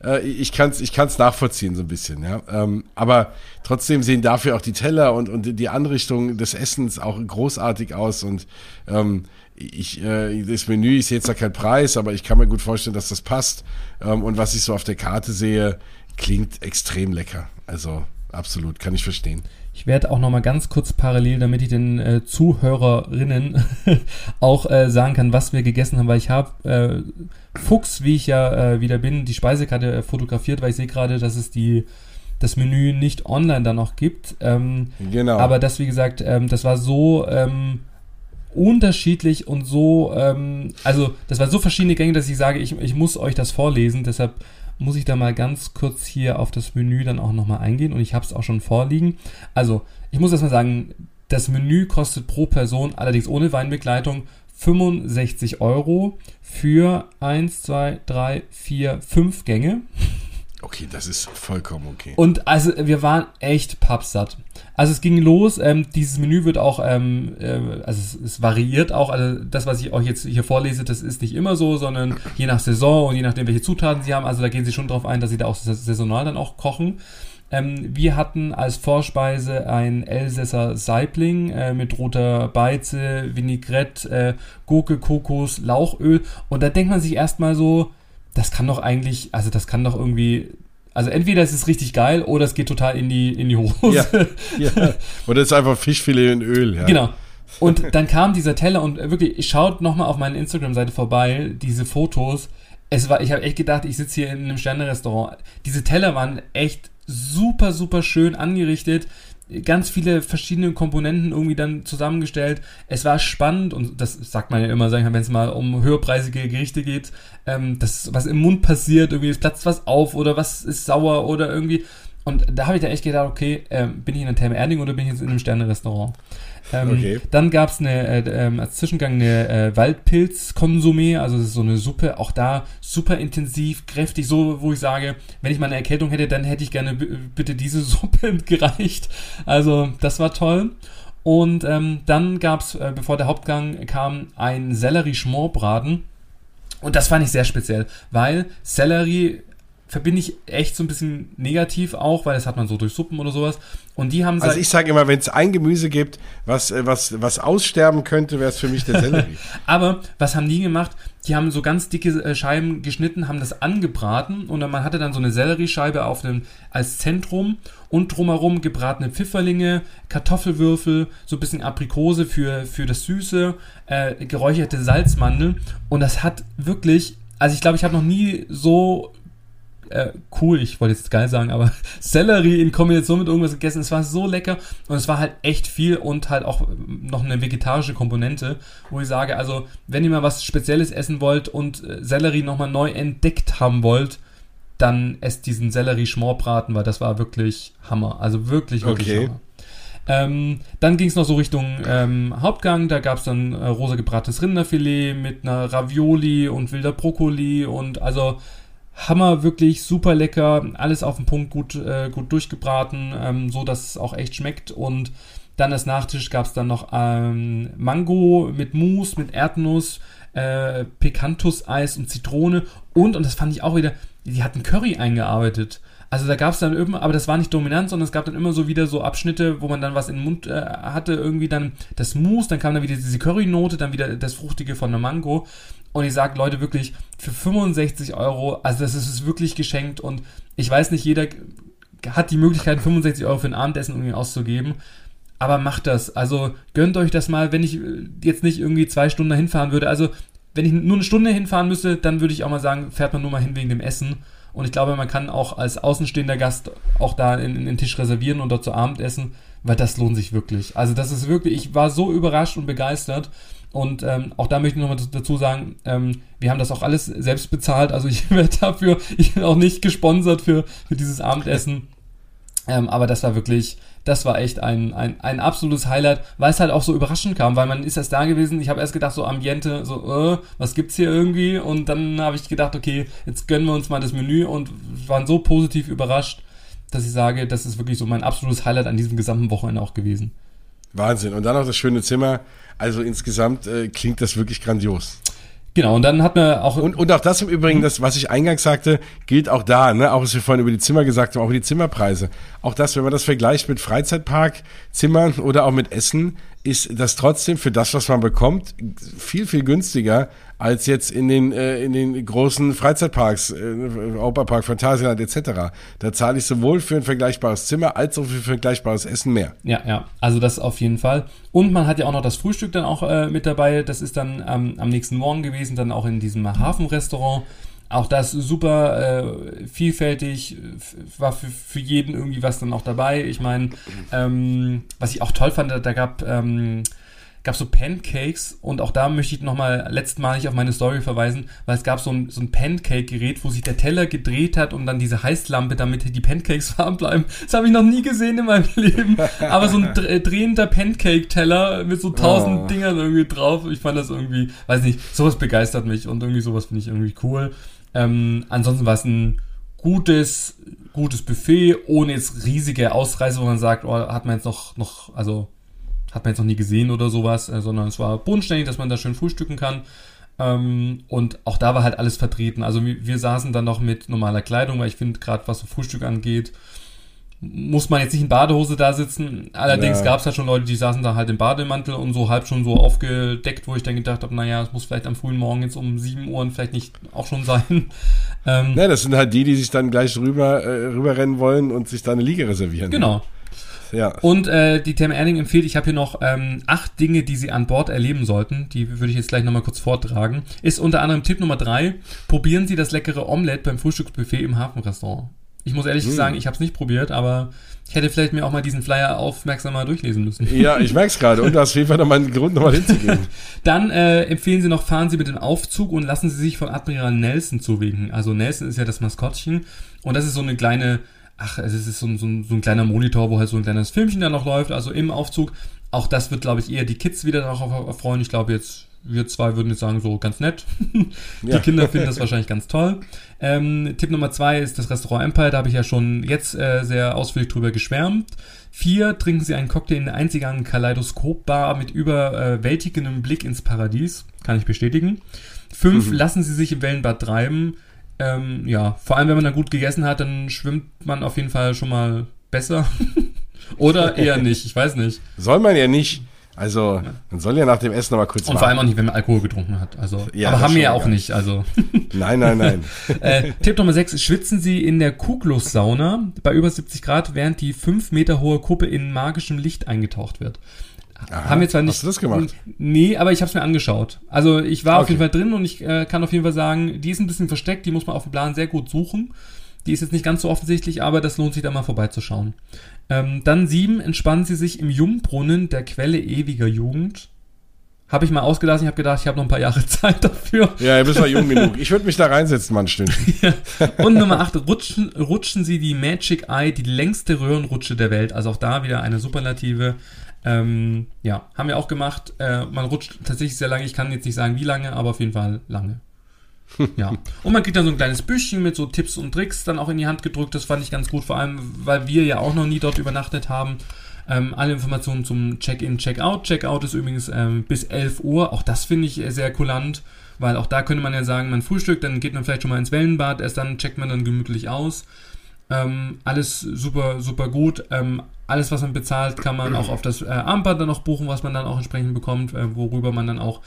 äh, ich kann es ich kann's nachvollziehen so ein bisschen, ja. Ähm, aber trotzdem sehen dafür auch die Teller und, und die Anrichtung des Essens auch großartig aus und ähm, ich, äh, das Menü ist jetzt ja kein Preis, aber ich kann mir gut vorstellen, dass das passt. Ähm, und was ich so auf der Karte sehe, klingt extrem lecker. Also absolut, kann ich verstehen. Ich werde auch noch mal ganz kurz parallel, damit ich den äh, Zuhörerinnen auch äh, sagen kann, was wir gegessen haben, weil ich habe äh, Fuchs, wie ich ja äh, wieder bin, die Speisekarte äh, fotografiert, weil ich sehe gerade, dass es die das Menü nicht online dann noch gibt. Ähm, Genau. Aber das, wie gesagt, ähm, das war so ähm, unterschiedlich und so, ähm, also das war so verschiedene Gänge, dass ich sage, ich, ich muss euch das vorlesen. Deshalb muss ich da mal ganz kurz hier auf das Menü dann auch nochmal eingehen und ich habe es auch schon vorliegen. Also, ich muss erstmal sagen, das Menü kostet pro Person, allerdings ohne Weinbegleitung, 65 Euro für 1, 2, 3, 4, 5 Gänge. Okay, das ist vollkommen okay. Und also wir waren echt pappsatt. Also es ging los, ähm, dieses Menü wird auch, ähm, äh, also es, es variiert auch, also das, was ich euch jetzt hier vorlese, das ist nicht immer so, sondern je nach Saison und je nachdem, welche Zutaten sie haben, also da gehen sie schon drauf ein, dass sie da auch saisonal dann auch kochen. Ähm, wir hatten als Vorspeise ein Elsässer Saibling äh, mit roter Beize, Vinaigrette, äh, Gurke, Kokos, Lauchöl und da denkt man sich erstmal so, das kann doch eigentlich, also das kann doch irgendwie, also entweder ist es richtig geil oder es geht total in die, in die Hose. Ja, ja. Oder es ist einfach Fischfilet in Öl. Ja. Genau. Und dann kam dieser Teller und wirklich, schaut nochmal auf meine Instagram-Seite vorbei, diese Fotos. Es war, ich habe echt gedacht, ich sitze hier in einem Sterne-Restaurant. Diese Teller waren echt super, super schön angerichtet ganz viele verschiedene Komponenten irgendwie dann zusammengestellt. Es war spannend und das sagt man ja immer, wenn es mal um höherpreisige Gerichte geht, ähm, das, was im Mund passiert, irgendwie es platzt was auf oder was ist sauer oder irgendwie. Und da habe ich da echt gedacht, okay, ähm, bin ich in einer Therme Erding oder bin ich jetzt in einem Sterne-Restaurant? Ähm, Okay. Dann gab es eine, äh, ähm, als Zwischengang eine äh, Waldpilz-Konsumé, also das ist so eine Suppe, auch da super intensiv, kräftig, so wo ich sage, wenn ich mal eine Erkältung hätte, dann hätte ich gerne bitte diese Suppe gereicht. Also das war toll. Und ähm, dann gab es, äh, bevor der Hauptgang kam, ein Sellerie-Schmorbraten. Und das fand ich sehr speziell, weil Sellerie verbinde ich echt so ein bisschen negativ auch, weil das hat man so durch Suppen oder sowas. Und die haben Also ich sage immer, wenn es ein Gemüse gibt, was, äh, was, was aussterben könnte, wäre es für mich der Sellerie. Aber was haben die gemacht? Die haben so ganz dicke äh, Scheiben geschnitten, haben das angebraten und dann, man hatte dann so eine Selleriescheibe auf dem, als Zentrum und drumherum gebratene Pfifferlinge, Kartoffelwürfel, so ein bisschen Aprikose für, für das Süße, äh, geräucherte Salzmandeln und das hat wirklich, also ich glaube, ich habe noch nie so äh, cool, ich wollte jetzt geil sagen, aber Sellerie in Kombination mit irgendwas gegessen. Es war so lecker und es war halt echt viel und halt auch ähm, noch eine vegetarische Komponente, wo ich sage, also wenn ihr mal was Spezielles essen wollt und äh, Sellerie nochmal neu entdeckt haben wollt, dann esst diesen Sellerie-Schmorbraten, weil das war wirklich Hammer. Also wirklich, wirklich Okay. Hammer. Ähm, dann ging es noch so Richtung ähm, Hauptgang, da gab es dann äh, rosa gebratenes Rinderfilet mit einer Ravioli und wilder Brokkoli und also Hammer, wirklich super lecker, alles auf den Punkt gut, äh, gut durchgebraten, ähm, so dass es auch echt schmeckt und dann als Nachtisch gab es dann noch ähm, Mango mit Mousse, mit Erdnuss, äh, Picantus-Eis und Zitrone und, und das fand ich auch wieder, die hatten Curry eingearbeitet. Also da gab es dann immer, aber das war nicht dominant, sondern es gab dann immer so wieder so Abschnitte, wo man dann was in den Mund äh, hatte, irgendwie dann das Mousse, dann kam dann wieder diese Currynote, dann wieder das Fruchtige von der Mango. Und ich sage Leute wirklich, für 65 Euro, also das ist wirklich geschenkt und ich weiß nicht, jeder hat die Möglichkeit, 65 Euro für ein Abendessen irgendwie auszugeben. Aber macht das. Also gönnt euch das mal, wenn ich äh, jetzt nicht irgendwie zwei Stunden dahin fahren würde. Also wenn ich nur eine Stunde hinfahren müsste, dann würde ich auch mal sagen, fährt man nur mal hin wegen dem Essen. Und ich glaube, man kann auch als außenstehender Gast auch da in, den Tisch reservieren und dort zu Abend essen, weil das lohnt sich wirklich. Also das ist wirklich, ich war so überrascht und begeistert. Und ähm, auch da möchte ich nochmal dazu sagen, ähm, wir haben das auch alles selbst bezahlt. Also ich werde dafür, ich bin auch nicht gesponsert für, für dieses Abendessen. Ähm, aber das war wirklich, das war echt ein, ein, ein absolutes Highlight, weil es halt auch so überraschend kam, weil man ist erst da gewesen, ich habe erst gedacht, so Ambiente, so, äh, was gibt's hier irgendwie? Und dann habe ich gedacht, okay, jetzt gönnen wir uns mal das Menü und waren so positiv überrascht, dass ich sage, das ist wirklich so mein absolutes Highlight an diesem gesamten Wochenende auch gewesen. Wahnsinn. Und dann noch das schöne Zimmer. Also insgesamt äh, klingt das wirklich grandios. Genau, und dann hat man auch. Und, und auch das im Übrigen, das, was ich eingangs sagte, gilt auch da, ne? Auch was wir vorhin über die Zimmer gesagt haben, auch über die Zimmerpreise. Auch das, wenn man das vergleicht mit Freizeitparkzimmern oder auch mit Essen, ist das trotzdem für das, was man bekommt, viel, viel günstiger als jetzt in den, äh, in den großen Freizeitparks, äh, Europapark, Phantasialand etc. Da zahle ich sowohl für ein vergleichbares Zimmer als auch für vergleichbares Essen mehr. Ja, ja, also das auf jeden Fall. Und man hat ja auch noch das Frühstück dann auch äh, mit dabei. Das ist dann ähm, am nächsten Morgen gewesen, dann auch in diesem Hafenrestaurant. Auch das super äh, vielfältig, war für, für jeden irgendwie was dann auch dabei. Ich meine, ähm, was ich auch toll fand, da gab ähm, gab so Pancakes und auch da möchte ich nochmal letztmalig auf meine Story verweisen, weil es gab so ein, so ein Pancake-Gerät, wo sich der Teller gedreht hat und dann diese Heißlampe, damit die Pancakes warm bleiben. Das habe ich noch nie gesehen in meinem Leben. Aber so ein drehender Pancake-Teller mit so tausend oh. Dingern irgendwie drauf. Ich fand das irgendwie, weiß nicht, sowas begeistert mich und irgendwie sowas finde ich irgendwie cool. Ähm, ansonsten war es ein gutes, gutes Buffet, ohne jetzt riesige Ausreise, wo man sagt, oh, hat man jetzt noch, noch, also hat man jetzt noch nie gesehen oder sowas, äh, sondern es war bodenständig, dass man da schön frühstücken kann. Ähm, und auch da war halt alles vertreten. Also wir, wir saßen dann noch mit normaler Kleidung, weil ich finde, gerade was so Frühstück angeht, muss man jetzt nicht in Badehose da sitzen. Allerdings ja. gab es halt schon Leute, die saßen da halt im Bademantel und so halb schon so aufgedeckt, wo ich dann gedacht habe, naja, es muss vielleicht am frühen Morgen jetzt um 7 Uhr und vielleicht nicht auch schon sein. Ähm, ja, das sind halt die, die sich dann gleich rüber, äh, rüberrennen wollen und sich da eine Liege reservieren. Genau. Ja. Und äh, die Therme Erling empfiehlt, ich habe hier noch ähm, acht Dinge, die Sie an Bord erleben sollten. Die würde ich jetzt gleich nochmal kurz vortragen. Ist unter anderem Tipp Nummer drei, probieren Sie das leckere Omelette beim Frühstücksbuffet im Hafenrestaurant. Ich muss ehrlich hm. sagen, ich habe es nicht probiert, aber ich hätte vielleicht mir auch mal diesen Flyer aufmerksamer durchlesen müssen. Ja, ich merke es gerade. Und du hast auf jeden Fall nochmal einen Grund, nochmal hinzugehen. Dann äh, empfehlen sie noch, fahren Sie mit dem Aufzug und lassen Sie sich von Admiral Nelson zuwinken. Also Nelson ist ja das Maskottchen. Und das ist so eine kleine, ach, es ist so ein, so, ein, so ein kleiner Monitor, wo halt so ein kleines Filmchen da noch läuft, also im Aufzug. Auch das wird, glaube ich, eher die Kids wieder darauf freuen. Ich glaube jetzt wir zwei würden jetzt sagen, so ganz nett. die ja. Kinder finden das wahrscheinlich ganz toll. Ähm, Tipp Nummer zwei ist das Restaurant Empire, da habe ich ja schon jetzt äh, sehr ausführlich drüber geschwärmt. Vier, trinken Sie einen Cocktail in der einzigartigen Kaleidoskop-Bar mit überwältigendem Blick ins Paradies. Kann ich bestätigen. Fünf, mhm. lassen Sie sich im Wellenbad treiben. Ähm, ja, vor allem wenn man dann gut gegessen hat, dann schwimmt man auf jeden Fall schon mal besser. Oder eher nicht, ich weiß nicht. Soll man ja nicht. Also, man soll ja nach dem Essen nochmal kurz Und vor allem auch nicht, wenn man Alkohol getrunken hat. Also, ja, aber haben wir ja auch nicht. Also. Nein, nein, nein. äh, Tipp Nummer 6. Schwitzen Sie in der Kuglus-Sauna bei über 70 Grad, während die 5 Meter hohe Kuppe in magischem Licht eingetaucht wird. Aha, haben wir zwar nicht. Hast du das gemacht? Nee, aber ich habe es mir angeschaut. Also ich war okay. auf jeden Fall drin und ich äh, kann auf jeden Fall sagen, die ist ein bisschen versteckt, die muss man auf dem Plan sehr gut suchen. Die ist jetzt nicht ganz so offensichtlich, aber das lohnt sich da mal vorbeizuschauen. Ähm, dann sieben, entspannen Sie sich im Jungbrunnen der Quelle ewiger Jugend. Habe ich mal ausgelassen, ich habe gedacht, ich habe noch ein paar Jahre Zeit dafür. Ja, du bist mal jung genug. Ich würde mich da reinsetzen, Mann, stimmt. ja. Und Nummer 8, rutschen, rutschen Sie die Magic Eye, die längste Röhrenrutsche der Welt. Also auch da wieder eine Superlative. Ähm, ja, haben wir auch gemacht. Äh, man rutscht tatsächlich sehr lange. Ich kann jetzt nicht sagen, wie lange, aber auf jeden Fall lange. ja. Und man kriegt dann so ein kleines Büchchen mit so Tipps und Tricks dann auch in die Hand gedrückt. Das fand ich ganz gut, vor allem, weil wir ja auch noch nie dort übernachtet haben. Ähm, alle Informationen zum Check-in, Check-out. Check-out ist übrigens ähm, bis 11 Uhr. Auch das finde ich sehr kulant, weil auch da könnte man ja sagen, man frühstückt, dann geht man vielleicht schon mal ins Wellenbad, erst dann checkt man dann gemütlich aus. Ähm, alles super, super gut. Alles, was man bezahlt, kann man auch auf das äh, Armband dann noch buchen, was man dann auch entsprechend bekommt, äh, worüber man dann auch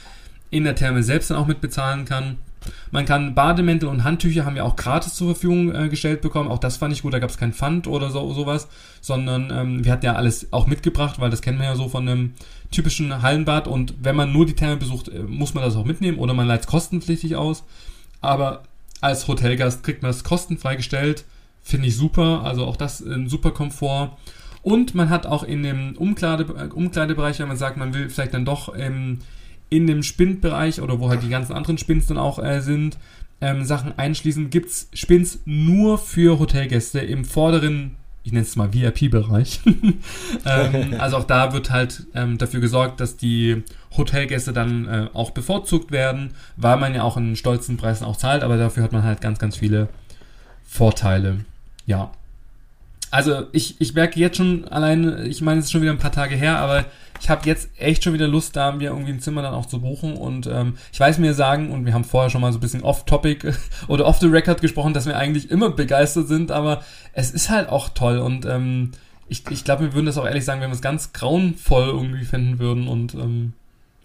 in der Therme selbst dann auch mit bezahlen kann. Man kann Bademäntel und Handtücher haben wir auch gratis zur Verfügung äh, gestellt bekommen. Auch das fand ich gut. Da gab es kein Pfand oder so sowas, sondern ähm, wir hatten ja alles auch mitgebracht, weil das kennen wir ja so von einem typischen Hallenbad. Und wenn man nur die Therme besucht, äh, muss man das auch mitnehmen oder man leiht es kostenpflichtig aus. Aber als Hotelgast kriegt man es kostenfrei gestellt. Finde ich super. Also auch das ein super Komfort. Und man hat auch in dem Umkleide, äh, Umkleidebereich, wenn man sagt, man will vielleicht dann doch ähm, in dem Spindbereich oder wo halt die ganzen anderen Spins dann auch äh, sind, ähm, Sachen einschließen, gibt's Spins nur für Hotelgäste im vorderen, ich nenne es mal VIP-Bereich. ähm, also auch da wird halt ähm, dafür gesorgt, dass die Hotelgäste dann äh, auch bevorzugt werden, weil man ja auch einen stolzen Preis auch zahlt, aber dafür hat man halt ganz, ganz viele Vorteile. Ja. Also ich, ich merke jetzt schon allein, ich meine, es ist schon wieder ein paar Tage her, aber ich habe jetzt echt schon wieder Lust, da mir irgendwie ein Zimmer dann auch zu buchen. Und ähm, ich weiß mir sagen, und wir haben vorher schon mal so ein bisschen off-topic oder off the record gesprochen, dass wir eigentlich immer begeistert sind, aber es ist halt auch toll. Und ähm, ich, ich glaube, wir würden das auch ehrlich sagen, wenn wir es ganz grauenvoll irgendwie finden würden und ähm,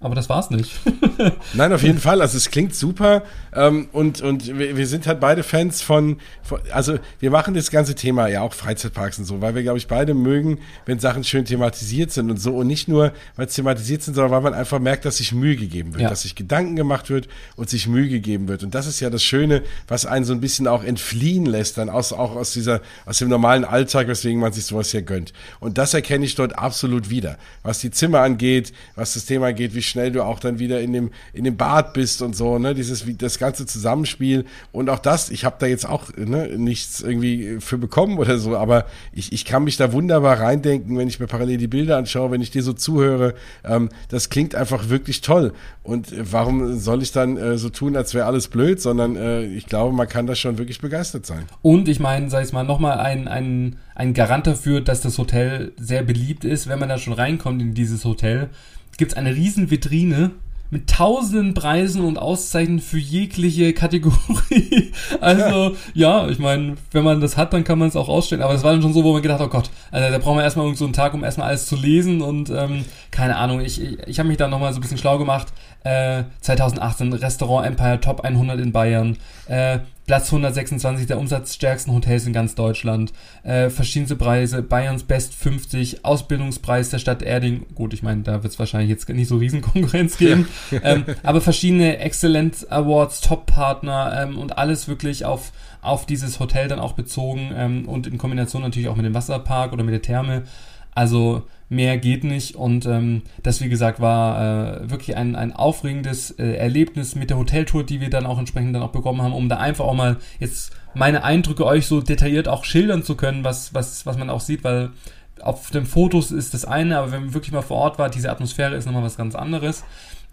aber das war's nicht. Nein, auf jeden Fall. Also es klingt super. Ähm, und und wir, wir sind halt beide Fans von, von, also wir machen das ganze Thema ja auch Freizeitparks und so, weil wir, glaube ich, beide mögen, wenn Sachen schön thematisiert sind und so. Und nicht nur, weil es thematisiert sind, sondern weil man einfach merkt, dass sich Mühe gegeben wird, ja. dass sich Gedanken gemacht wird und sich Mühe gegeben wird. Und das ist ja das Schöne, was einen so ein bisschen auch entfliehen lässt, dann aus, auch aus dieser, aus dem normalen Alltag, weswegen man sich sowas hier gönnt. Und das erkenne ich dort absolut wieder. Was die Zimmer angeht, was das Thema angeht, wie schnell du auch dann wieder in dem, in dem Bad bist und so, ne, dieses, wie das ganze Zusammenspiel. Und auch das, ich habe da jetzt auch ne, nichts irgendwie für bekommen oder so, aber ich, ich kann mich da wunderbar reindenken, wenn ich mir parallel die Bilder anschaue, wenn ich dir so zuhöre, ähm, das klingt einfach wirklich toll. Und warum soll ich dann äh, so tun, als wäre alles blöd, sondern äh, ich glaube, man kann da schon wirklich begeistert sein. Und ich meine, sag ich mal, nochmal ein, ein, ein Garant dafür, dass das Hotel sehr beliebt ist, wenn man da schon reinkommt in dieses Hotel gibt es eine riesen Vitrine mit tausenden Preisen und Auszeichnungen für jegliche Kategorie. also, ja, ich meine, wenn man das hat, dann kann man es auch ausstellen. Aber es war dann schon so, wo man gedacht, oh Gott, also da brauchen wir erstmal so einen Tag, um erstmal alles zu lesen und ähm, keine Ahnung, ich, ich, ich habe mich da nochmal so ein bisschen schlau gemacht. Äh, 2018 Restaurant Empire Top 100 in Bayern. Äh, Platz 126 der umsatzstärksten Hotels in ganz Deutschland. Äh, verschiedenste Preise, Bayerns Best 50, Ausbildungspreis der Stadt Erding. Gut, ich meine, da wird es wahrscheinlich jetzt nicht so riesen Konkurrenz geben. Ja. ähm, aber verschiedene Excellent Awards, Top-Partner ähm, und alles wirklich auf, auf dieses Hotel dann auch bezogen ähm, und in Kombination natürlich auch mit dem Wasserpark oder mit der Therme. Also mehr geht nicht und ähm, das, wie gesagt, war äh, wirklich ein, ein aufregendes äh, Erlebnis mit der Hoteltour, die wir dann auch entsprechend dann auch bekommen haben, um da einfach auch mal jetzt meine Eindrücke euch so detailliert auch schildern zu können, was, was, was man auch sieht, weil auf den Fotos ist das eine, aber wenn man wirklich mal vor Ort war, diese Atmosphäre ist nochmal was ganz anderes.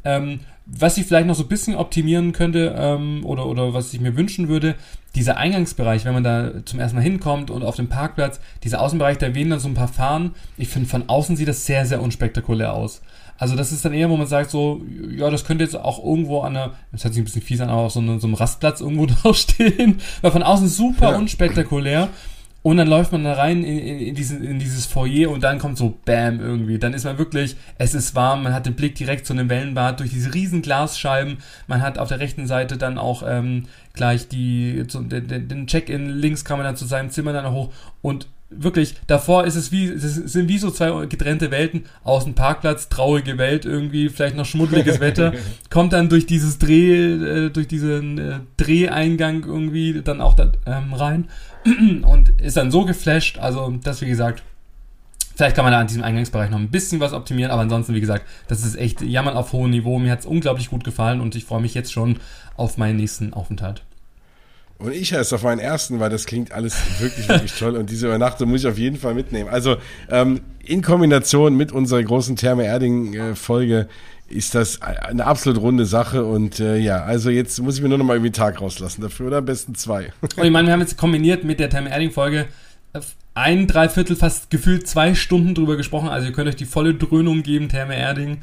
Ähm, was ich vielleicht noch so ein bisschen optimieren könnte ähm, oder, oder was ich mir wünschen würde, dieser Eingangsbereich, wenn man da zum ersten Mal hinkommt und auf dem Parkplatz, dieser Außenbereich, da wehen dann so ein paar Fahnen. Ich finde, von außen sieht das sehr, sehr unspektakulär aus. Also das ist dann eher, wo man sagt so, ja, das könnte jetzt auch irgendwo an einer, das hört sich ein bisschen fies an, aber auf so, eine, so einem Rastplatz irgendwo draufstehen, weil von außen super ja. unspektakulär. Und dann läuft man da rein in, in, in, diesen, in dieses Foyer und dann kommt so Bam irgendwie. Dann ist man wirklich, es ist warm, man hat den Blick direkt zu einem Wellenbad durch diese riesen Glasscheiben. Man hat auf der rechten Seite dann auch ähm, gleich die, so, den, den Check-in, links kann man dann zu seinem Zimmer dann hoch und wirklich, davor ist es wie, es sind wie so zwei getrennte Welten. Außen Parkplatz, traurige Welt irgendwie, vielleicht noch schmuddeliges Wetter. Kommt dann durch dieses Dreh, äh, durch diesen äh, Dreheingang irgendwie dann auch da ähm, rein und ist dann so geflasht. Also, das wie gesagt, vielleicht kann man da an diesem Eingangsbereich noch ein bisschen was optimieren, aber ansonsten, wie gesagt, das ist echt Jammern auf hohem Niveau. Mir hat es unglaublich gut gefallen und ich freue mich jetzt schon auf meinen nächsten Aufenthalt. Und ich erst auf meinen ersten, weil das klingt alles wirklich, wirklich toll. Und diese Übernachtung muss ich auf jeden Fall mitnehmen. Also ähm, in Kombination mit unserer großen Therme Erding-Folge ist das eine absolut runde Sache. Und äh, ja, also jetzt muss ich mir nur noch mal irgendwie einen Tag rauslassen dafür oder am besten zwei. Und ich meine, wir haben jetzt kombiniert mit der Therme Erding-Folge ein, dreiviertel, fast gefühlt zwei Stunden drüber gesprochen. Also ihr könnt euch die volle Dröhnung geben, Therme Erding.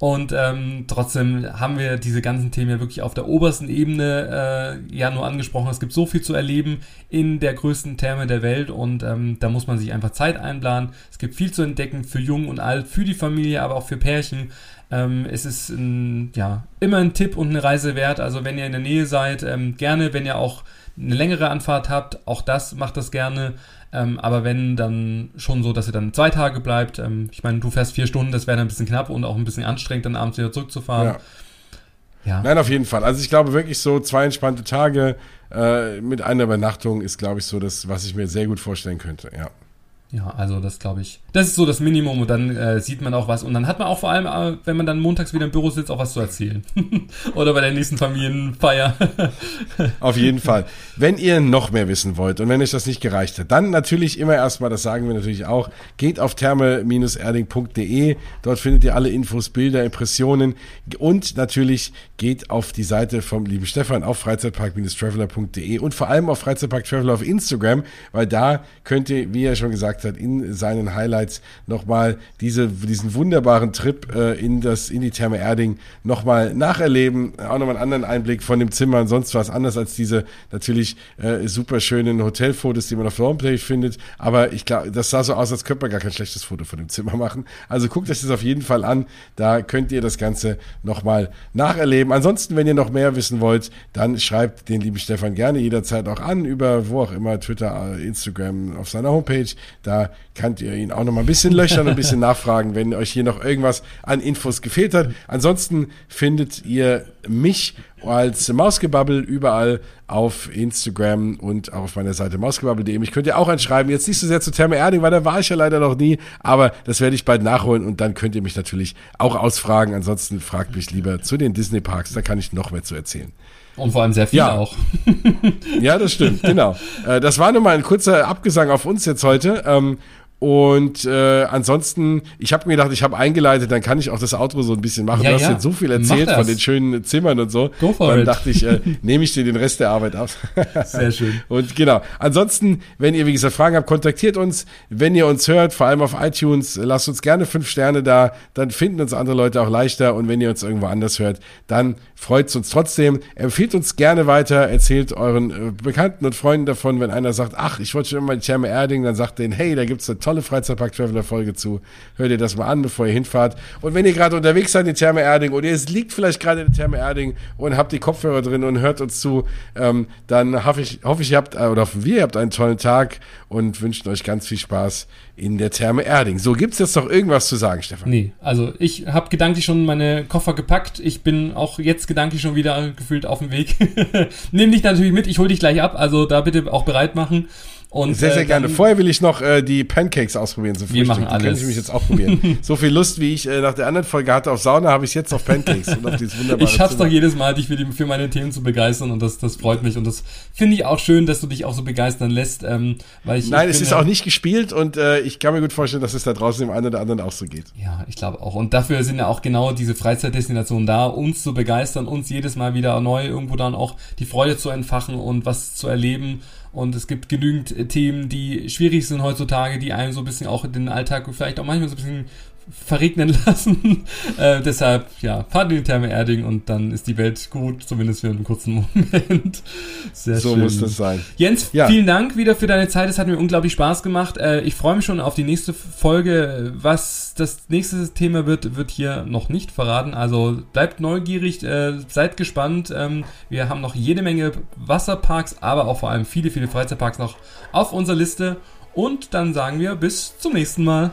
Und ähm, trotzdem haben wir diese ganzen Themen ja wirklich auf der obersten Ebene äh, ja nur angesprochen. Es gibt so viel zu erleben in der größten Therme der Welt und ähm, da muss man sich einfach Zeit einplanen. Es gibt viel zu entdecken für Jung und Alt, für die Familie, aber auch für Pärchen. Ähm, es ist ein, ja immer ein Tipp und eine Reise wert. Also wenn ihr in der Nähe seid, ähm, gerne, wenn ihr auch eine längere Anfahrt habt, auch das macht das gerne. Ähm, aber wenn, dann schon so, dass ihr dann zwei Tage bleibt. Ähm, ich meine, du fährst vier Stunden, das wäre dann ein bisschen knapp und auch ein bisschen anstrengend, dann abends wieder zurückzufahren. Ja. Ja. Nein, auf jeden Fall. Also ich glaube wirklich so zwei entspannte Tage äh, mit einer Übernachtung ist, glaube ich, so das, was ich mir sehr gut vorstellen könnte. Ja. Ja, also das glaube ich. Das ist so das Minimum und dann äh, sieht man auch was. Und dann hat man auch vor allem, äh, wenn man dann montags wieder im Büro sitzt, auch was zu erzählen. Oder bei der nächsten Familienfeier. Auf jeden Fall. Wenn ihr noch mehr wissen wollt und wenn euch das nicht gereicht hat, dann natürlich immer erstmal, das sagen wir natürlich auch, geht auf therme-erding.de. Dort findet ihr alle Infos, Bilder, Impressionen und natürlich geht auf die Seite vom lieben Stefan auf freizeitpark-traveler.de und vor allem auf Freizeitpark Traveler auf Instagram, weil da könnt ihr, wie er schon gesagt gesagt hat in seinen Highlights, nochmal diese, diesen wunderbaren Trip äh, in, das, in die Therme Erding nochmal nacherleben. Auch nochmal einen anderen Einblick von dem Zimmer und sonst was anders als diese natürlich äh, super schönen Hotelfotos, die man auf Homepage findet. Aber ich glaube, das sah so aus, als könnte man gar kein schlechtes Foto von dem Zimmer machen. Also guckt euch das auf jeden Fall an. Da könnt ihr das Ganze nochmal nacherleben. Ansonsten, wenn ihr noch mehr wissen wollt, dann schreibt den lieben Stefan gerne jederzeit auch an über wo auch immer, Twitter, Instagram, auf seiner Homepage. Da könnt ihr ihn auch noch mal ein bisschen löchern und ein bisschen nachfragen, wenn euch hier noch irgendwas an Infos gefehlt hat. Ansonsten findet ihr mich als Mausgebabbel überall auf Instagram und auch auf meiner Seite mausgebabbel.de. Mich könnt ihr auch anschreiben. Jetzt nicht so sehr zu Therme Erding, weil da war ich ja leider noch nie, aber das werde ich bald nachholen und dann könnt ihr mich natürlich auch ausfragen. Ansonsten fragt mich lieber zu den Disney Parks, da kann ich noch mehr zu erzählen. Und vor allem sehr viel ja. auch. ja, das stimmt, genau. Äh, das war nur mal ein kurzer Abgesang auf uns jetzt heute. Ähm, und äh, ansonsten, ich habe mir gedacht, ich habe eingeleitet, dann kann ich auch das Outro so ein bisschen machen. Ja, du hast ja. jetzt so viel erzählt von den schönen Zimmern und so. Go for dann it. dachte ich, äh, nehme ich dir den Rest der Arbeit ab. Sehr schön. Und genau. Ansonsten, wenn ihr, wie gesagt, Fragen habt, kontaktiert uns. Wenn ihr uns hört, vor allem auf iTunes, lasst uns gerne fünf Sterne da. Dann finden uns andere Leute auch leichter. Und wenn ihr uns irgendwo anders hört, dann freut uns trotzdem. Empfehlt uns gerne weiter. Erzählt euren äh, Bekannten und Freunden davon, wenn einer sagt, ach, ich wollte schon immer die Therme Erding, dann sagt denen, hey, da gibt's eine tolle Freizeitpark-Traveler-Folge zu. Hört ihr das mal an, bevor ihr hinfahrt. Und wenn ihr gerade unterwegs seid in Therme Erding oder ihr liegt vielleicht gerade in der Therme Erding und habt die Kopfhörer drin und hört uns zu, ähm, dann hoffe ich, hoffe ich, ihr habt, äh, oder hoffen wir, ihr habt einen tollen Tag und wünschen euch ganz viel Spaß in der Therme Erding. So, gibt's jetzt noch irgendwas zu sagen, Stefan? Nee, also ich habe gedanklich schon meine Koffer gepackt. Ich bin auch jetzt gedanklich schon wieder gefühlt auf dem Weg. Nimm dich natürlich mit, ich hol dich gleich ab, also da bitte auch bereit machen. Und, sehr, sehr äh, gerne. Vorher will ich noch äh, die Pancakes ausprobieren zum Wir machen alles. Die kann ich mich jetzt auch probieren. so viel Lust, wie ich äh, nach der anderen Folge hatte auf Sauna, habe ich jetzt auf Pancakes und auf dieses wunderbare Ich schaff's Zimmer. doch jedes Mal, dich für, die, für meine Themen zu begeistern und das, das freut mich und das finde ich auch schön, dass du dich auch so begeistern lässt, ähm, weil ich Nein, ich es ist auch nicht gespielt und äh, ich kann mir gut vorstellen, dass es da draußen dem einen oder anderen auch so geht. Ja, ich glaube auch. Und dafür sind ja auch genau diese Freizeitdestinationen da, uns zu begeistern, uns jedes Mal wieder neu irgendwo dann auch die Freude zu entfachen und was zu erleben und es gibt genügend äh, Themen, die schwierig sind heutzutage, die einem so ein bisschen auch den Alltag vielleicht auch manchmal so ein bisschen verregnen lassen. äh, deshalb, ja, fahrt in die Therme Erding und dann ist die Welt gut, zumindest für einen kurzen Moment. Sehr so schön. muss das sein. Jens, ja. vielen Dank wieder für deine Zeit. Es hat mir unglaublich Spaß gemacht. Äh, ich freue mich schon auf die nächste Folge. Was das nächste Thema wird, wird hier noch nicht verraten. Also bleibt neugierig, äh, seid gespannt. Ähm, wir haben noch jede Menge Wasserparks, aber auch vor allem viele, viele Freizeitparks noch auf unserer Liste. Und dann sagen wir bis zum nächsten Mal.